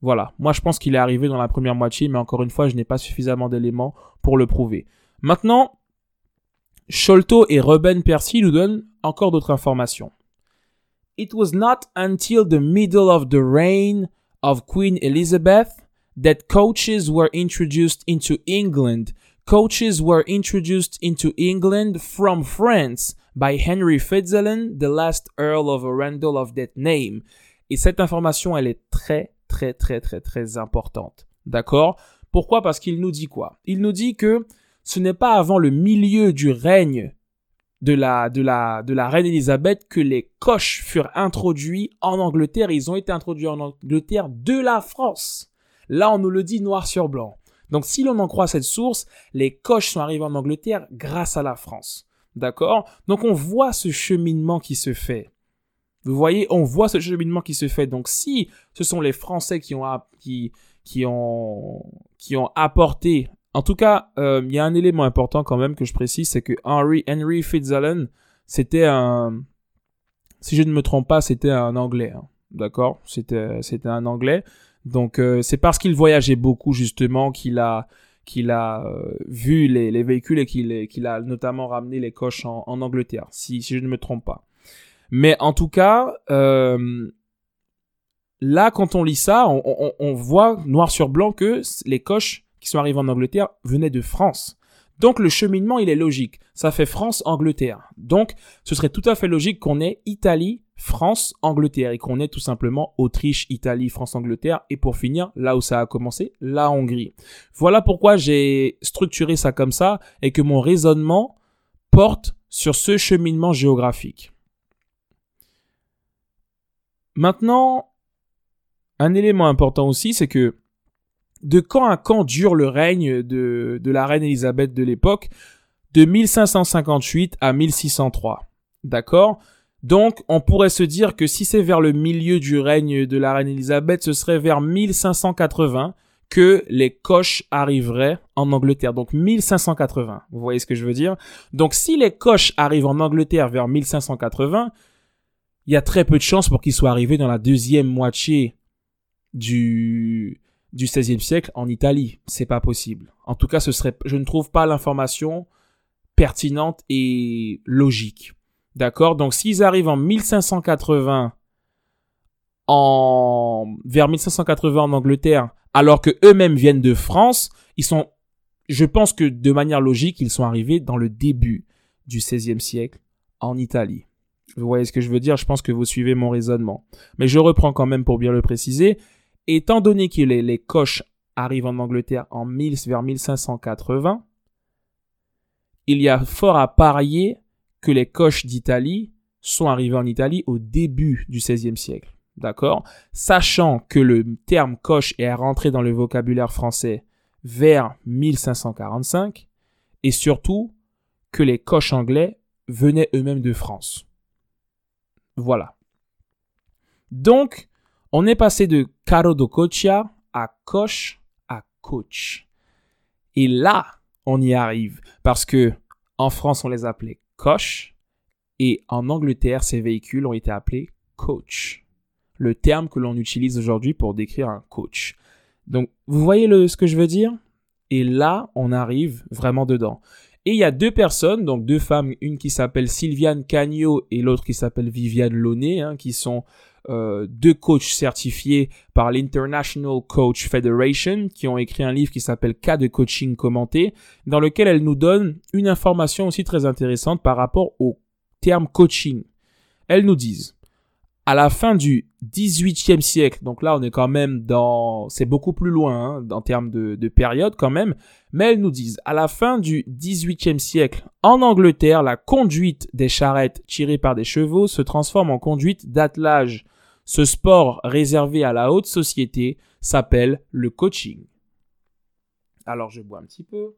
Voilà. Moi, je pense qu'il est arrivé dans la première moitié, mais encore une fois, je n'ai pas suffisamment d'éléments pour le prouver. Maintenant, Sholto et Ruben Percy nous donnent encore d'autres informations. It was not until the middle of the reign of Queen Elizabeth that coaches were introduced into England. Coaches were introduced into England from France by Henry Fitzalan, the last Earl of Arundel of that name. Et cette information, elle est très, très, très, très, très importante. D'accord? Pourquoi? Parce qu'il nous dit quoi? Il nous dit que ce n'est pas avant le milieu du règne de la, de la, de la reine Elisabeth que les coches furent introduits en Angleterre. Ils ont été introduits en Angleterre de la France. Là, on nous le dit noir sur blanc. Donc si l'on en croit cette source, les coches sont arrivés en Angleterre grâce à la France. D'accord? Donc on voit ce cheminement qui se fait. Vous voyez, on voit ce cheminement qui se fait. Donc si ce sont les Français qui ont, qui, ont, qui ont apporté... En tout cas, euh, il y a un élément important quand même que je précise, c'est que Henry, Henry Fitzalan, c'était un... Si je ne me trompe pas, c'était un Anglais. Hein. D'accord? C'était un Anglais. Donc euh, c'est parce qu'il voyageait beaucoup justement qu'il a qu'il a euh, vu les, les, véhicules et qu'il a notamment ramené les coches en, Angleterre, si, je ne me trompe pas. Mais en tout cas, euh, là, quand on lit ça, on, voit noir sur blanc que les coches qui sont arrivés en Angleterre venaient de France. Donc le cheminement, il est logique. Ça fait France-Angleterre. Donc ce serait tout à fait logique qu'on ait Italie, France, Angleterre et qu'on ait tout simplement Autriche, Italie, France, Angleterre et pour finir, là où ça a commencé, la Hongrie. Voilà pourquoi j'ai structuré ça comme ça et que mon raisonnement porte sur ce cheminement géographique. Maintenant, un élément important aussi, c'est que de quand à quand dure le règne de, la reine Elisabeth de l'époque? De 1558 à 1603. D'accord? Donc, on pourrait se dire que si c'est vers le milieu du règne de la reine Elisabeth, ce serait vers 1580 que les coches arriveraient en Angleterre. Donc 1580, vous voyez ce que je veux dire? Donc si les coches arrivent en Angleterre vers 1580, il y a très peu de chances pour qu'ils soient arrivés dans la deuxième moitié du du XVIe siècle en Italie. C'est pas possible. En tout cas, ce serait, je ne trouve pas l'information pertinente et logique. D'accord? Donc, s'ils arrivent en 1580 en, vers 1580 en Angleterre, alors que eux-mêmes viennent de France, ils sont, je pense que de manière logique, ils sont arrivés dans le début du XVIe siècle en Italie. Vous voyez ce que je veux dire? Je pense que vous suivez mon raisonnement. Mais je reprends quand même pour bien le préciser étant donné que les, les coches arrivent en Angleterre en 1000, vers 1580, il y a fort à parier que les coches d'Italie sont arrivées en Italie au début du XVIe siècle. D'accord? Sachant que le terme coche est rentré dans le vocabulaire français vers 1545 et surtout que les coches anglais venaient eux-mêmes de France. Voilà. Donc, on est passé de Caro do Cocha à coche à coach. Et là, on y arrive parce que en France, on les appelait coche et en Angleterre, ces véhicules ont été appelés coach. Le terme que l'on utilise aujourd'hui pour décrire un coach. Donc, vous voyez le, ce que je veux dire? Et là, on arrive vraiment dedans. Et il y a deux personnes, donc deux femmes, une qui s'appelle Sylviane Cagno et l'autre qui s'appelle Viviane Launay, hein, qui sont euh, deux coachs certifiés par l'International Coach Federation qui ont écrit un livre qui s'appelle Cas de coaching commenté, dans lequel elles nous donnent une information aussi très intéressante par rapport au terme coaching. Elles nous disent à la fin du 18e siècle, donc là on est quand même dans, c'est beaucoup plus loin hein, en termes de, de, période quand même, mais elles nous disent à la fin du 18e siècle, en Angleterre, la conduite des charrettes tirées par des chevaux se transforme en conduite d'attelage. Ce sport réservé à la haute société s'appelle le coaching. Alors je bois un petit peu.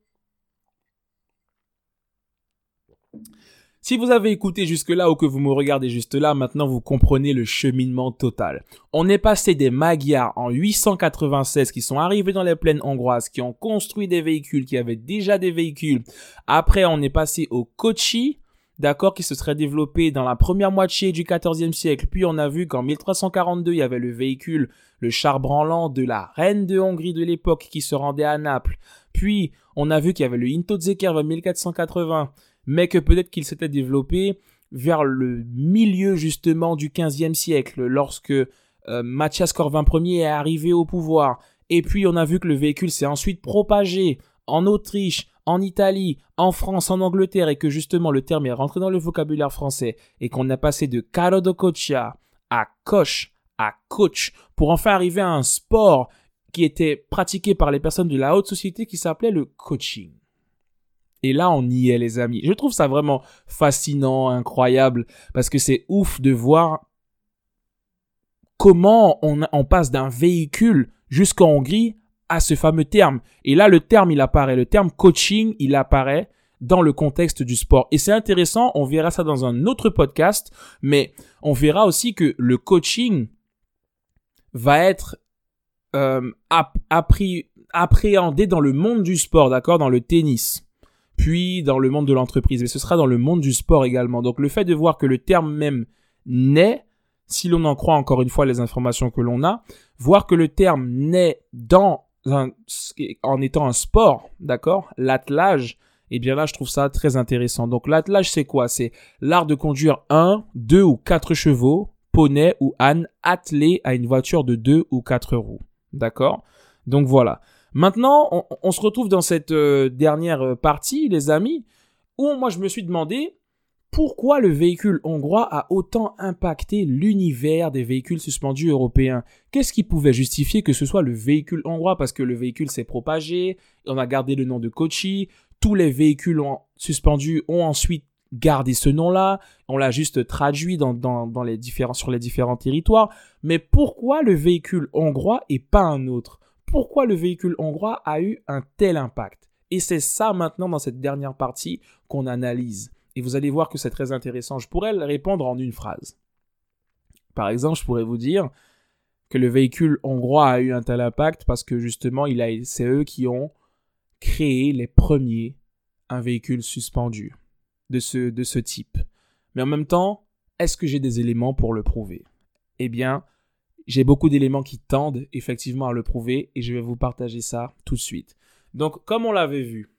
Si vous avez écouté jusque-là ou que vous me regardez juste là, maintenant vous comprenez le cheminement total. On est passé des Magyars en 896 qui sont arrivés dans les plaines hongroises, qui ont construit des véhicules, qui avaient déjà des véhicules. Après, on est passé au Kochi, d'accord, qui se serait développé dans la première moitié du 14e siècle. Puis on a vu qu'en 1342, il y avait le véhicule, le char branlant de la reine de Hongrie de l'époque qui se rendait à Naples. Puis on a vu qu'il y avait le Into en 1480 mais que peut-être qu'il s'était développé vers le milieu justement du XVe siècle, lorsque euh, Mathias Corvin Ier est arrivé au pouvoir. Et puis on a vu que le véhicule s'est ensuite propagé en Autriche, en Italie, en France, en Angleterre, et que justement le terme est rentré dans le vocabulaire français, et qu'on a passé de caro de cocha à coche à coach, pour enfin arriver à un sport qui était pratiqué par les personnes de la haute société qui s'appelait le coaching. Et là, on y est, les amis. Je trouve ça vraiment fascinant, incroyable, parce que c'est ouf de voir comment on, passe d'un véhicule jusqu'en Hongrie à ce fameux terme. Et là, le terme, il apparaît. Le terme coaching, il apparaît dans le contexte du sport. Et c'est intéressant, on verra ça dans un autre podcast, mais on verra aussi que le coaching va être euh, appréhendé dans le monde du sport, d'accord, dans le tennis puis dans le monde de l'entreprise, mais ce sera dans le monde du sport également. Donc le fait de voir que le terme même naît, si l'on en croit encore une fois les informations que l'on a, voir que le terme naît dans en étant un sport, d'accord, l'attelage, et eh bien là je trouve ça très intéressant. Donc l'attelage c'est quoi? C'est l'art de conduire un, deux ou quatre chevaux poney ou âne attelé à une voiture de deux ou quatre roues. D'accord? Donc voilà. Maintenant, on, se retrouve dans cette euh, dernière euh, partie, les amis, où moi je me suis demandé pourquoi le véhicule hongrois a autant impacté l'univers des véhicules suspendus européens. Qu'est-ce qui pouvait justifier que ce soit le véhicule hongrois? Parce que le véhicule s'est propagé, on a gardé le nom de Kochi, tous les véhicules suspendus ont ensuite gardé ce nom-là, on l'a juste traduit dans, les différents, sur les différents territoires. Mais pourquoi le véhicule hongrois et pas un autre? Pourquoi le véhicule hongrois a eu un tel impact? Et c'est ça maintenant dans cette dernière partie qu'on analyse. Et vous allez voir que c'est très intéressant. Je pourrais répondre en une phrase. Par exemple, je pourrais vous dire que le véhicule hongrois a eu un tel impact parce que justement, il a, c'est eux qui ont créé les premiers un véhicule suspendu de ce type. Mais en même temps, est-ce que j'ai des éléments pour le prouver? Eh bien, j'ai beaucoup d'éléments qui tendent effectivement à le prouver et je vais vous partager ça tout de suite. Donc, comme on l'avait vu,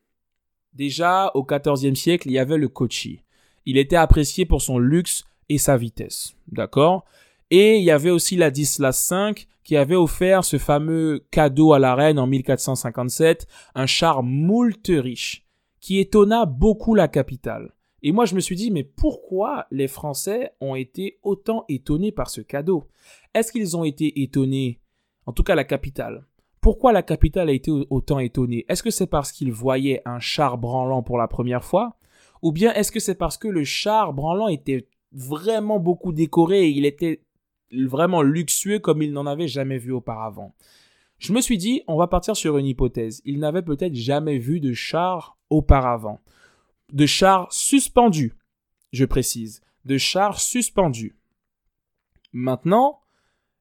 déjà au XIVe siècle, il y avait le Kochi. Il était apprécié pour son luxe et sa vitesse. D'accord? Et il y avait aussi la Dislas V qui avait offert ce fameux cadeau à la reine en 1457, un char moult riche, qui étonna beaucoup la capitale. Et moi, je me suis dit, mais pourquoi les Français ont été autant étonnés par ce cadeau? Est-ce qu'ils ont été étonnés, en tout cas la capitale? Pourquoi la capitale a été autant étonnée? Est-ce que c'est parce qu'ils voyaient un char branlant pour la première fois? Ou bien est-ce que c'est parce que le char branlant était vraiment beaucoup décoré et il était vraiment luxueux comme il n'en avait jamais vu auparavant? Je me suis dit, on va partir sur une hypothèse. Il n'avait peut-être jamais vu de char auparavant. De char suspendu, je précise. De char suspendu. Maintenant,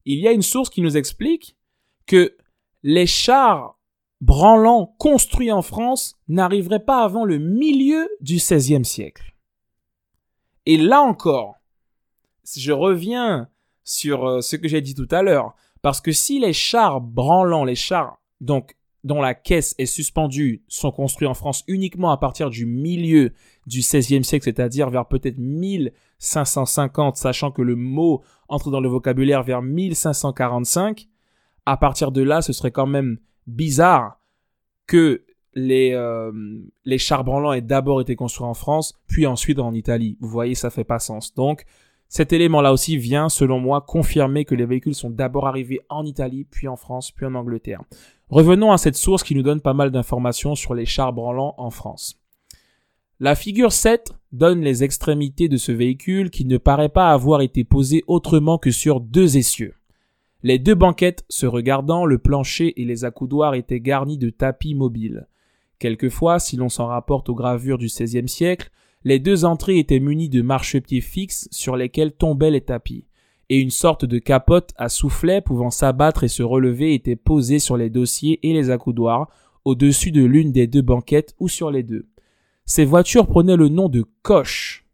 il y a une source qui nous explique que les chars branlants construits en France n'arriveraient pas avant le milieu du XVIe siècle. Et là encore, je reviens sur euh, ce que j'ai dit tout à l'heure. Parce que si les chars branlants, les chars donc dont la caisse est suspendue, sont construits en France uniquement à partir du milieu du XVIe siècle, c'est-à-dire vers peut-être 1550, sachant que le mot entre dans le vocabulaire vers 1545, à partir de là, ce serait quand même bizarre que les, euh, les aient d'abord été construits en France, puis ensuite en Italie. Vous voyez, ça fait pas sens. Donc, cet élément-là aussi vient, selon moi, confirmer que les véhicules sont d'abord arrivés en Italie, puis en France, puis en Angleterre. Revenons à cette source qui nous donne pas mal d'informations sur les chars branlants en France. La figure 7 donne les extrémités de ce véhicule qui ne paraît pas avoir été posé autrement que sur deux essieux. Les deux banquettes se regardant, le plancher et les accoudoirs étaient garnis de tapis mobiles. Quelquefois, si l'on s'en rapporte aux gravures du XVIe siècle, les deux entrées étaient munies de marchepieds fixes sur lesquels tombaient les tapis, et une sorte de capote à soufflet pouvant s'abattre et se relever était posée sur les dossiers et les accoudoirs, au-dessus de l'une des deux banquettes ou sur les deux. Ces voitures prenaient le nom de coches.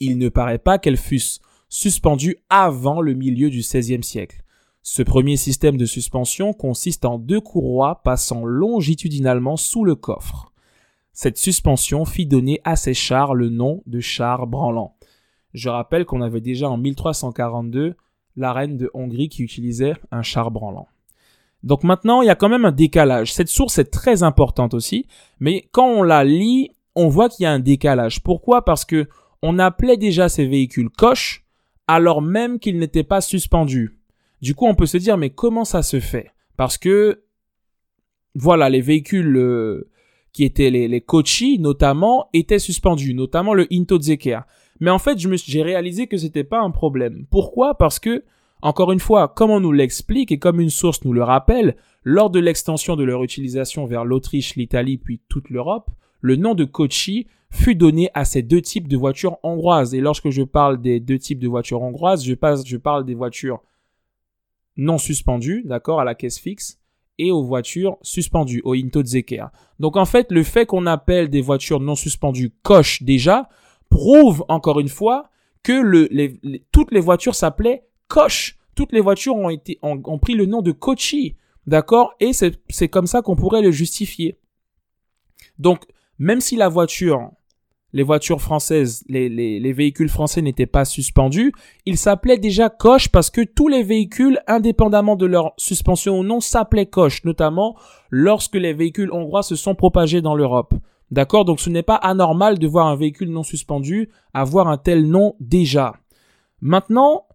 Il ne paraît pas qu'elles fussent suspendues avant le milieu du XVIe siècle. Ce premier système de suspension consiste en deux courroies passant longitudinalement sous le coffre. Cette suspension fit donner à ces chars le nom de chars branlants. Je rappelle qu'on avait déjà en 1342 la reine de Hongrie qui utilisait un char branlant. Donc maintenant, il y a quand même un décalage. Cette source est très importante aussi, mais quand on la lit, on voit qu'il y a un décalage. Pourquoi? Parce que on appelait déjà ces véhicules coches alors même qu'ils n'étaient pas suspendus. Du coup, on peut se dire mais comment ça se fait? Parce que voilà, les véhicules euh, qui étaient les, les notamment, étaient suspendus, notamment le Into Zeker. Mais en fait, j'ai réalisé que c'était pas un problème. Pourquoi? Parce que, encore une fois, comme on nous l'explique et comme une source nous le rappelle, lors de l'extension de leur utilisation vers l'Autriche, l'Italie puis toute l'Europe, le nom de Kochi fut donné à ces deux types de voitures hongroises. Et lorsque je parle des deux types de voitures hongroises, je, passe, je parle des voitures non suspendues, d'accord, à la caisse fixe, aux voitures suspendues, au Into Zeker. Donc en fait, le fait qu'on appelle des voitures non suspendues coche déjà prouve encore une fois que toutes les voitures s'appelaient coche. Toutes les voitures ont, pris le nom de Kochi. D'accord? Et c'est comme ça qu'on pourrait le justifier. Donc, même si la voiture, les voitures françaises, les, les, véhicules français n'étaient pas suspendus, il s'appelait déjà coche parce que tous les véhicules, indépendamment de leur suspension ou non, s'appelaient coche, notamment lorsque les véhicules hongrois se sont propagés dans l'Europe. D'accord? Donc ce n'est pas anormal de voir un véhicule non suspendu avoir un tel nom déjà. Maintenant,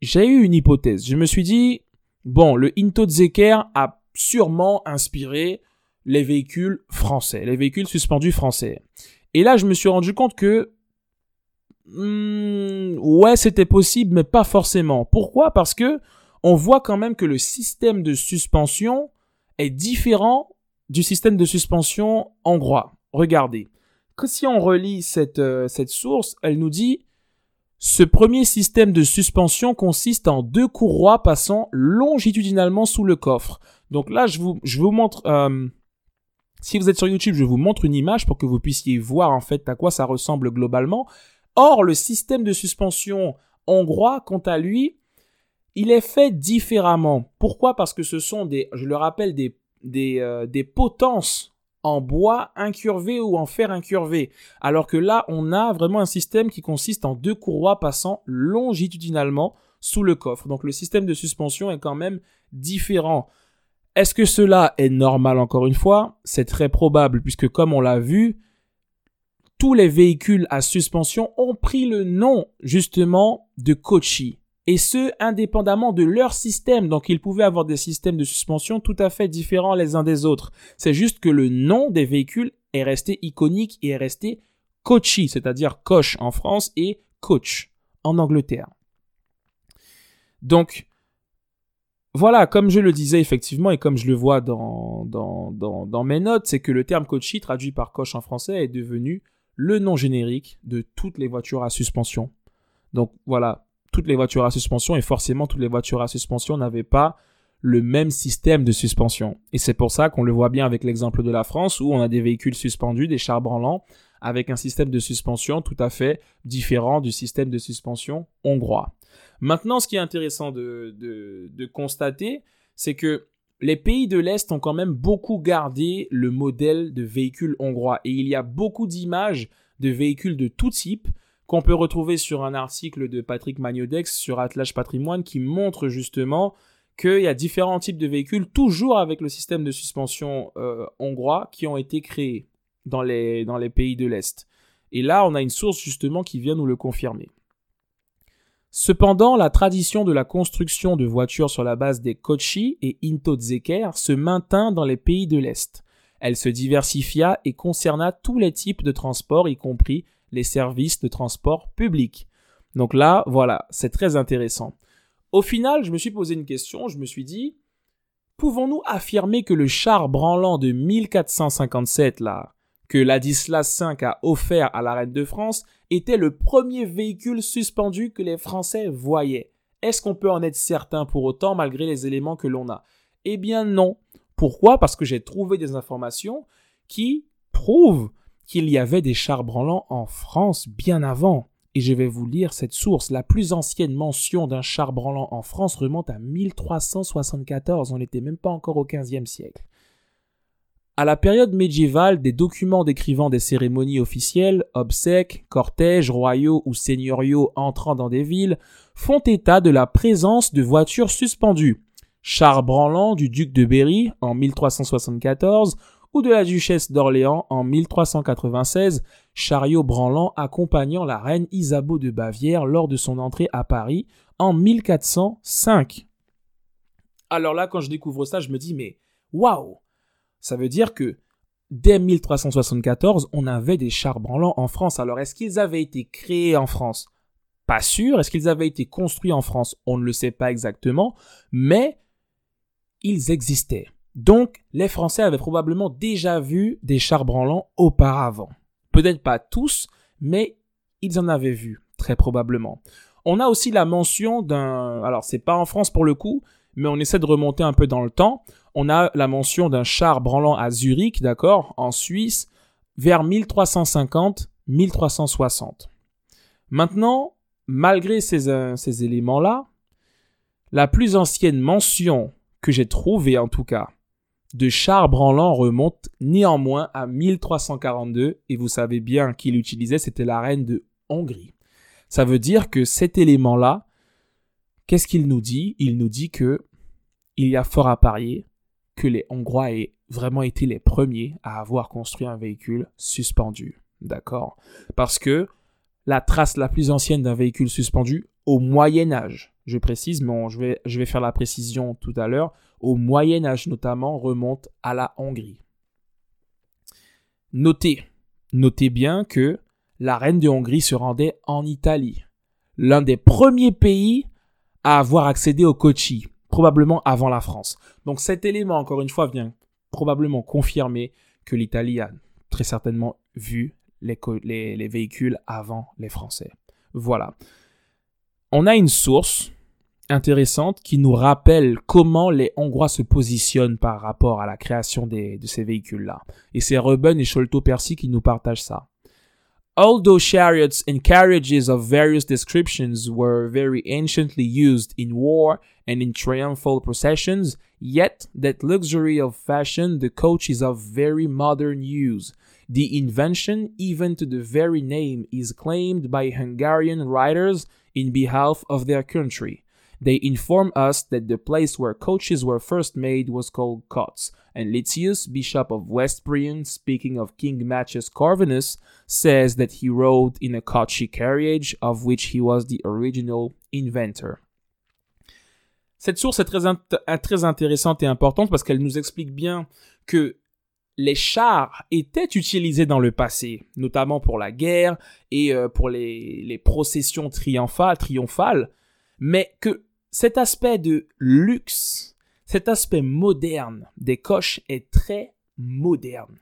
j'ai eu une hypothèse. Je me suis dit, bon, le Into Zeker a sûrement inspiré les véhicules français, les véhicules suspendus français. Et là, je me suis rendu compte que hmm, ouais, c'était possible, mais pas forcément. Pourquoi? Parce que on voit quand même que le système de suspension est différent du système de suspension hongrois. Regardez, que si on relit cette, euh, cette source, elle nous dit ce premier système de suspension consiste en deux courroies passant longitudinalement sous le coffre. Donc là, je vous, je vous montre euh, si vous êtes sur YouTube, je vous montre une image pour que vous puissiez voir en fait à quoi ça ressemble globalement. Or, le système de suspension hongrois, quant à lui, il est fait différemment. Pourquoi? Parce que ce sont des, je le rappelle, des, euh, potences en bois incurvé ou en fer incurvé. Alors que là, on a vraiment un système qui consiste en deux courroies passant longitudinalement sous le coffre. Donc le système de suspension est quand même différent. Est-ce que cela est normal encore une fois? C'est très probable puisque comme on l'a vu, tous les véhicules à suspension ont pris le nom justement de Kochi. Et ce, indépendamment de leur système. Donc ils pouvaient avoir des systèmes de suspension tout à fait différents les uns des autres. C'est juste que le nom des véhicules est resté iconique et est resté Kochi, c'est-à-dire Koch en France et Coach en Angleterre. Donc, voilà, comme je le disais effectivement et comme je le vois dans, mes notes, c'est que le terme coachy traduit par coche en français est devenu le nom générique de toutes les voitures à suspension. Donc voilà, toutes les voitures à suspension et forcément toutes les voitures à suspension n'avaient pas le même système de suspension. Et c'est pour ça qu'on le voit bien avec l'exemple de la France où on a des véhicules suspendus, des chars branlants, avec un système de suspension tout à fait différent du système de suspension hongrois. Maintenant, ce qui est intéressant de, constater, c'est que les pays de l'Est ont quand même beaucoup gardé le modèle de véhicule hongrois. Et il y a beaucoup d'images de véhicules de tout type qu'on peut retrouver sur un article de Patrick Magnodex sur Atlas Patrimoine qui montre justement qu'il y a différents types de véhicules, toujours avec le système de suspension euh, hongrois, qui ont été créés dans les pays de l'Est. Et là, on a une source justement qui vient nous le confirmer. Cependant, la tradition de la construction de voitures sur la base des Kochi et Intotzeker se maintint dans les pays de l'Est. Elle se diversifia et concerna tous les types de transports, y compris les services de transport public. Donc là, voilà, c'est très intéressant. Au final, je me suis posé une question, je me suis dit, pouvons-nous affirmer que le char branlant de 1457, là, que Ladislas V a offert à la reine de France était le premier véhicule suspendu que les Français voyaient. Est-ce qu'on peut en être certain pour autant malgré les éléments que l'on a? Eh bien non. Pourquoi? Parce que j'ai trouvé des informations qui prouvent qu'il y avait des chars branlants en France bien avant. Et je vais vous lire cette source. La plus ancienne mention d'un char branlant en France remonte à 1374. On n'était même pas encore au XVe siècle. À la période médiévale, des documents décrivant des cérémonies officielles, obsèques, cortèges royaux ou seigneuriaux entrant dans des villes, font état de la présence de voitures suspendues. Char branlant du duc de Berry en 1374 ou de la duchesse d'Orléans en 1396, chariot branlant accompagnant la reine Isabeau de Bavière lors de son entrée à Paris en 1405. Alors là, quand je découvre ça, je me dis mais waouh ça veut dire que dès 1374, on avait des chars branlants en France. Alors, est-ce qu'ils avaient été créés en France? Pas sûr. Est-ce qu'ils avaient été construits en France? On ne le sait pas exactement. Mais ils existaient. Donc, les Français avaient probablement déjà vu des chars branlants auparavant. Peut-être pas tous, mais ils en avaient vu, très probablement. On a aussi la mention d'un, alors c'est pas en France pour le coup, mais on essaie de remonter un peu dans le temps. On a la mention d'un char branlant à Zurich, d'accord, en Suisse, vers 1350-1360. Maintenant, malgré ces, euh, ces éléments-là, la plus ancienne mention que j'ai trouvée en tout cas de chars branlants remonte néanmoins à 1342 et vous savez bien qu'il utilisait, c'était la reine de Hongrie. Ça veut dire que cet élément-là, qu'est-ce qu'il nous dit? Il nous dit que il y a fort à parier que les Hongrois aient vraiment été les premiers à avoir construit un véhicule suspendu. D'accord? Parce que la trace la plus ancienne d'un véhicule suspendu au Moyen Âge, je précise, mais je, vais, je vais faire la précision tout à l'heure, au Moyen Âge notamment, remonte à la Hongrie. Notez, notez bien que la reine de Hongrie se rendait en Italie, l'un des premiers pays à avoir accédé au Kochi, probablement avant la France. Donc cet élément, encore une fois, vient probablement confirmer que l'Italie a très certainement vu les, les, véhicules avant les Français. Voilà. On a une source intéressante qui nous rappelle comment les Hongrois se positionnent par rapport à la création de ces véhicules-là. Et c'est Ruben et Sholto Percy qui nous partagent ça. Although chariots and carriages of various descriptions were very anciently used in war and in triumphal processions, yet that luxury of fashion the coach is of very modern use. The invention, even to the very name, is claimed by Hungarian writers in behalf of their country. They inform us that the place where coaches were first made was called Kotz, and Litius, bishop of West Brian, speaking of King Matthias Corvinus, says that he rode in a Kochi carriage, of which he was the original inventor. Cette source est très, int très intéressante et importante parce qu'elle nous explique bien que les chars étaient utilisés dans le passé, notamment pour la guerre et euh, pour les, les processions triomphales, triomphales, mais que cet aspect de luxe, cet aspect moderne des coches est très moderne.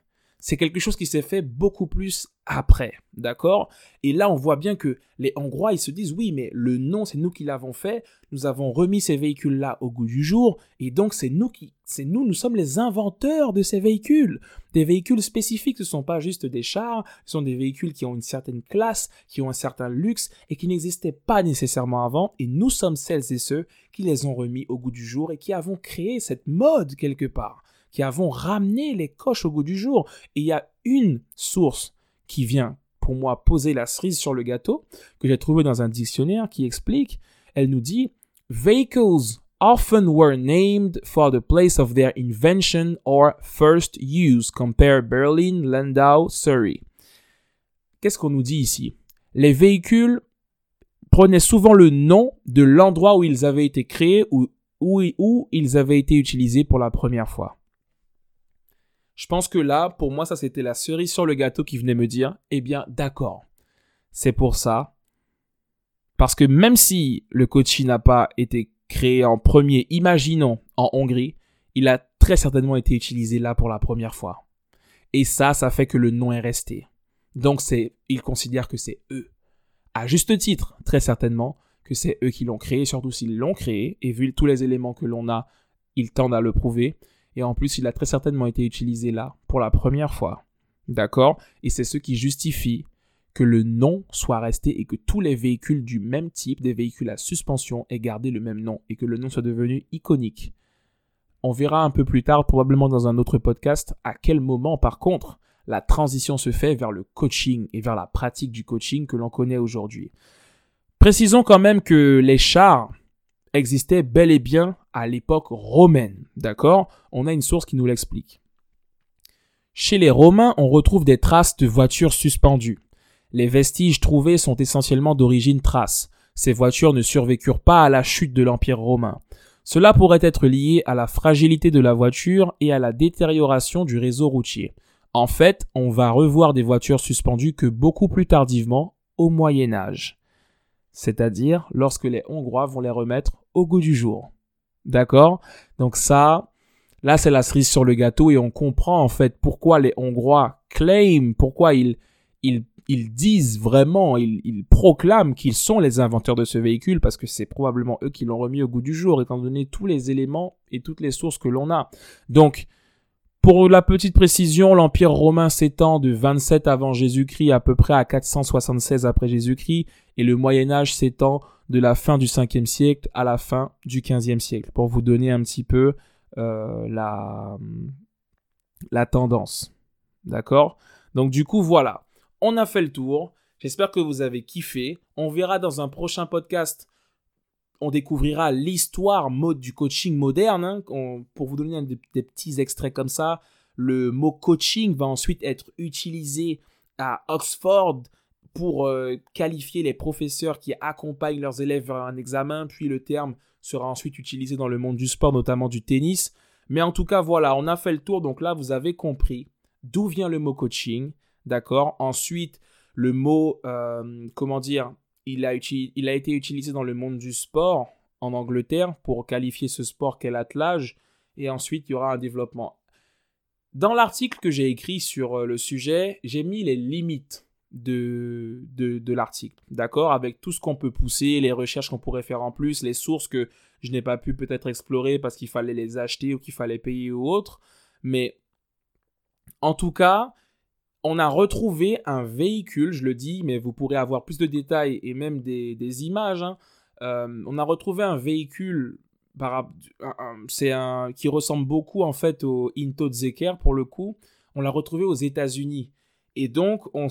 C'est quelque chose qui s'est fait beaucoup plus après, d'accord? Et là, on voit bien que les Hongrois, ils se disent, oui, mais le nom, c'est nous qui l'avons fait, nous avons remis ces véhicules-là au goût du jour, et donc c'est nous qui, c'est nous, nous sommes les inventeurs de ces véhicules. Des véhicules spécifiques, ce ne sont pas juste des chars, ce sont des véhicules qui ont une certaine classe, qui ont un certain luxe, et qui n'existaient pas nécessairement avant, et nous sommes celles et ceux qui les ont remis au goût du jour, et qui avons créé cette mode quelque part qui avons ramené les coches au goût du jour. Et il y a une source qui vient pour moi poser la cerise sur le gâteau, que j'ai trouvé dans un dictionnaire qui explique, elle nous dit Vehicles often were named for the place of their invention or first use. Compare Berlin, Landau, Surrey. Qu'est-ce qu'on nous dit ici? Les véhicules prenaient souvent le nom de l'endroit où ils avaient été créés ou où ils avaient été utilisés pour la première fois. Je pense que là, pour moi, ça c'était la cerise sur le gâteau qui venait me dire, eh bien, d'accord. C'est pour ça. Parce que même si le Kochi n'a pas été créé en premier, imaginons, en Hongrie, il a très certainement été utilisé là pour la première fois. Et ça, ça fait que le nom est resté. Donc c'est, ils considèrent que c'est eux. À juste titre, très certainement, que c'est eux qui l'ont créé, surtout s'ils l'ont créé, et vu tous les éléments que l'on a, ils tendent à le prouver. Et en plus, il a très certainement été utilisé là pour la première fois. D'accord? Et c'est ce qui justifie que le nom soit resté et que tous les véhicules du même type, des véhicules à suspension, aient gardé le même nom et que le nom soit devenu iconique. On verra un peu plus tard, probablement dans un autre podcast, à quel moment par contre la transition se fait vers le coaching et vers la pratique du coaching que l'on connaît aujourd'hui. Précisons quand même que les chars existaient bel et bien à l'époque romaine. D'accord? On a une source qui nous l'explique. Chez les Romains, on retrouve des traces de voitures suspendues. Les vestiges trouvés sont essentiellement d'origine thrace. Ces voitures ne survécurent pas à la chute de l'Empire romain. Cela pourrait être lié à la fragilité de la voiture et à la détérioration du réseau routier. En fait, on va revoir des voitures suspendues que beaucoup plus tardivement, au Moyen Âge. C'est-à-dire lorsque les Hongrois vont les remettre au goût du jour. D'accord? Donc ça, là c'est la cerise sur le gâteau et on comprend en fait pourquoi les Hongrois claiment, pourquoi ils, ils, disent vraiment, ils, ils proclament qu'ils sont les inventeurs de ce véhicule parce que c'est probablement eux qui l'ont remis au goût du jour étant donné tous les éléments et toutes les sources que l'on a. Donc, pour la petite précision, l'Empire romain s'étend de 27 avant Jésus-Christ à peu près à 476 après Jésus-Christ et le Moyen Âge s'étend de la fin du 5e siècle à la fin du 15e siècle, pour vous donner un petit peu la, la tendance. D'accord? Donc du coup, voilà. On a fait le tour. J'espère que vous avez kiffé. On verra dans un prochain podcast. On découvrira l'histoire mode du coaching moderne. Hein. pour vous donner des, petits extraits comme ça, le mot coaching va ensuite être utilisé à Oxford pour euh, qualifier les professeurs qui accompagnent leurs élèves vers un examen. Puis le terme sera ensuite utilisé dans le monde du sport, notamment du tennis. Mais en tout cas, voilà, on a fait le tour. Donc là, vous avez compris d'où vient le mot coaching. D'accord? Ensuite, le mot, euh, comment dire, il a, il a été utilisé dans le monde du sport en Angleterre pour qualifier ce sport qu'est l'attelage. Et ensuite, il y aura un développement. Dans l'article que j'ai écrit sur euh, le sujet, j'ai mis les limites de, de, l'article. D'accord? Avec tout ce qu'on peut pousser, les recherches qu'on pourrait faire en plus, les sources que je n'ai pas pu peut-être explorer parce qu'il fallait les acheter ou qu'il fallait payer ou autre. Mais en tout cas, on a retrouvé un véhicule, je le dis, mais vous pourrez avoir plus de détails et même des, images. Hein. Euh, on a retrouvé un véhicule c'est un, qui ressemble beaucoup en fait au Into pour le coup. On l'a retrouvé aux États-Unis. Et donc, on,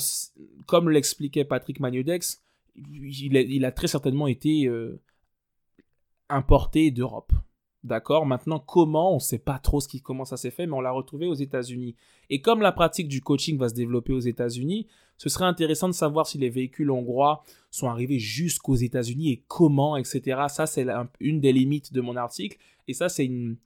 comme l'expliquait Patrick Magnodex, il, a, très certainement été euh, importé d'Europe. D'accord? Maintenant, comment? On ne sait pas trop ce qui, comment ça s'est fait, mais on l'a retrouvé aux États-Unis. Et comme la pratique du coaching va se développer aux États-Unis, ce serait intéressant de savoir si les véhicules hongrois sont arrivés jusqu'aux États-Unis et comment, etc. Ça, c'est une des limites de mon article. Et ça, c'est une,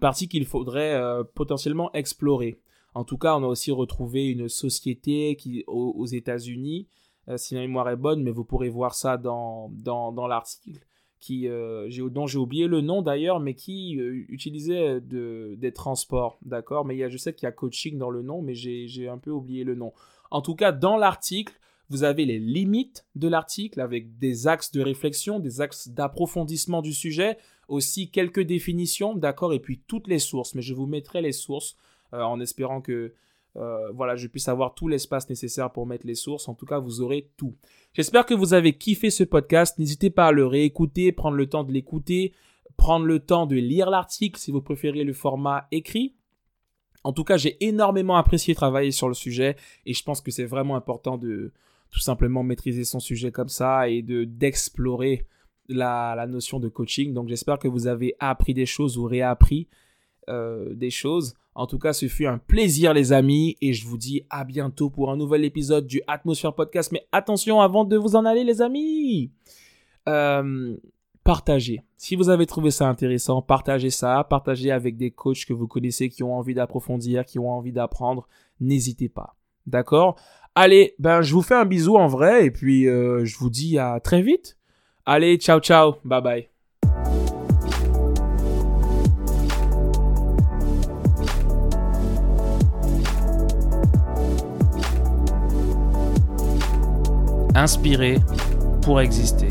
partie qu'il faudrait euh, potentiellement explorer. En tout cas, on a aussi retrouvé une société qui, aux, États-Unis, euh, si ma mémoire est bonne, mais vous pourrez voir ça dans, dans l'article qui, euh, dont j'ai oublié le nom d'ailleurs, mais qui euh, utilisait de, des transports, d'accord? Mais il y a, je sais qu'il y a coaching dans le nom, mais j'ai un peu oublié le nom. En tout cas, dans l'article, vous avez les limites de l'article avec des axes de réflexion, des axes d'approfondissement du sujet, aussi quelques définitions, d'accord? Et puis toutes les sources, mais je vous mettrai les sources en espérant que euh, voilà, je puisse avoir tout l'espace nécessaire pour mettre les sources. En tout cas, vous aurez tout. J'espère que vous avez kiffé ce podcast. N'hésitez pas à le réécouter, prendre le temps de l'écouter, prendre le temps de lire l'article si vous préférez le format écrit. En tout cas, j'ai énormément apprécié travailler sur le sujet et je pense que c'est vraiment important de tout simplement maîtriser son sujet comme ça et de d'explorer la, la notion de coaching. Donc j'espère que vous avez appris des choses ou réappris euh, des choses. En tout cas, ce fut un plaisir, les amis, et je vous dis à bientôt pour un nouvel épisode du Atmosphère Podcast. Mais attention, avant de vous en aller, les amis, euh, partagez. Si vous avez trouvé ça intéressant, partagez ça, partagez avec des coachs que vous connaissez qui ont envie d'approfondir, qui ont envie d'apprendre. N'hésitez pas. D'accord? Allez, ben je vous fais un bisou en vrai, et puis euh, je vous dis à très vite. Allez, ciao ciao, bye bye. Inspiré pour exister.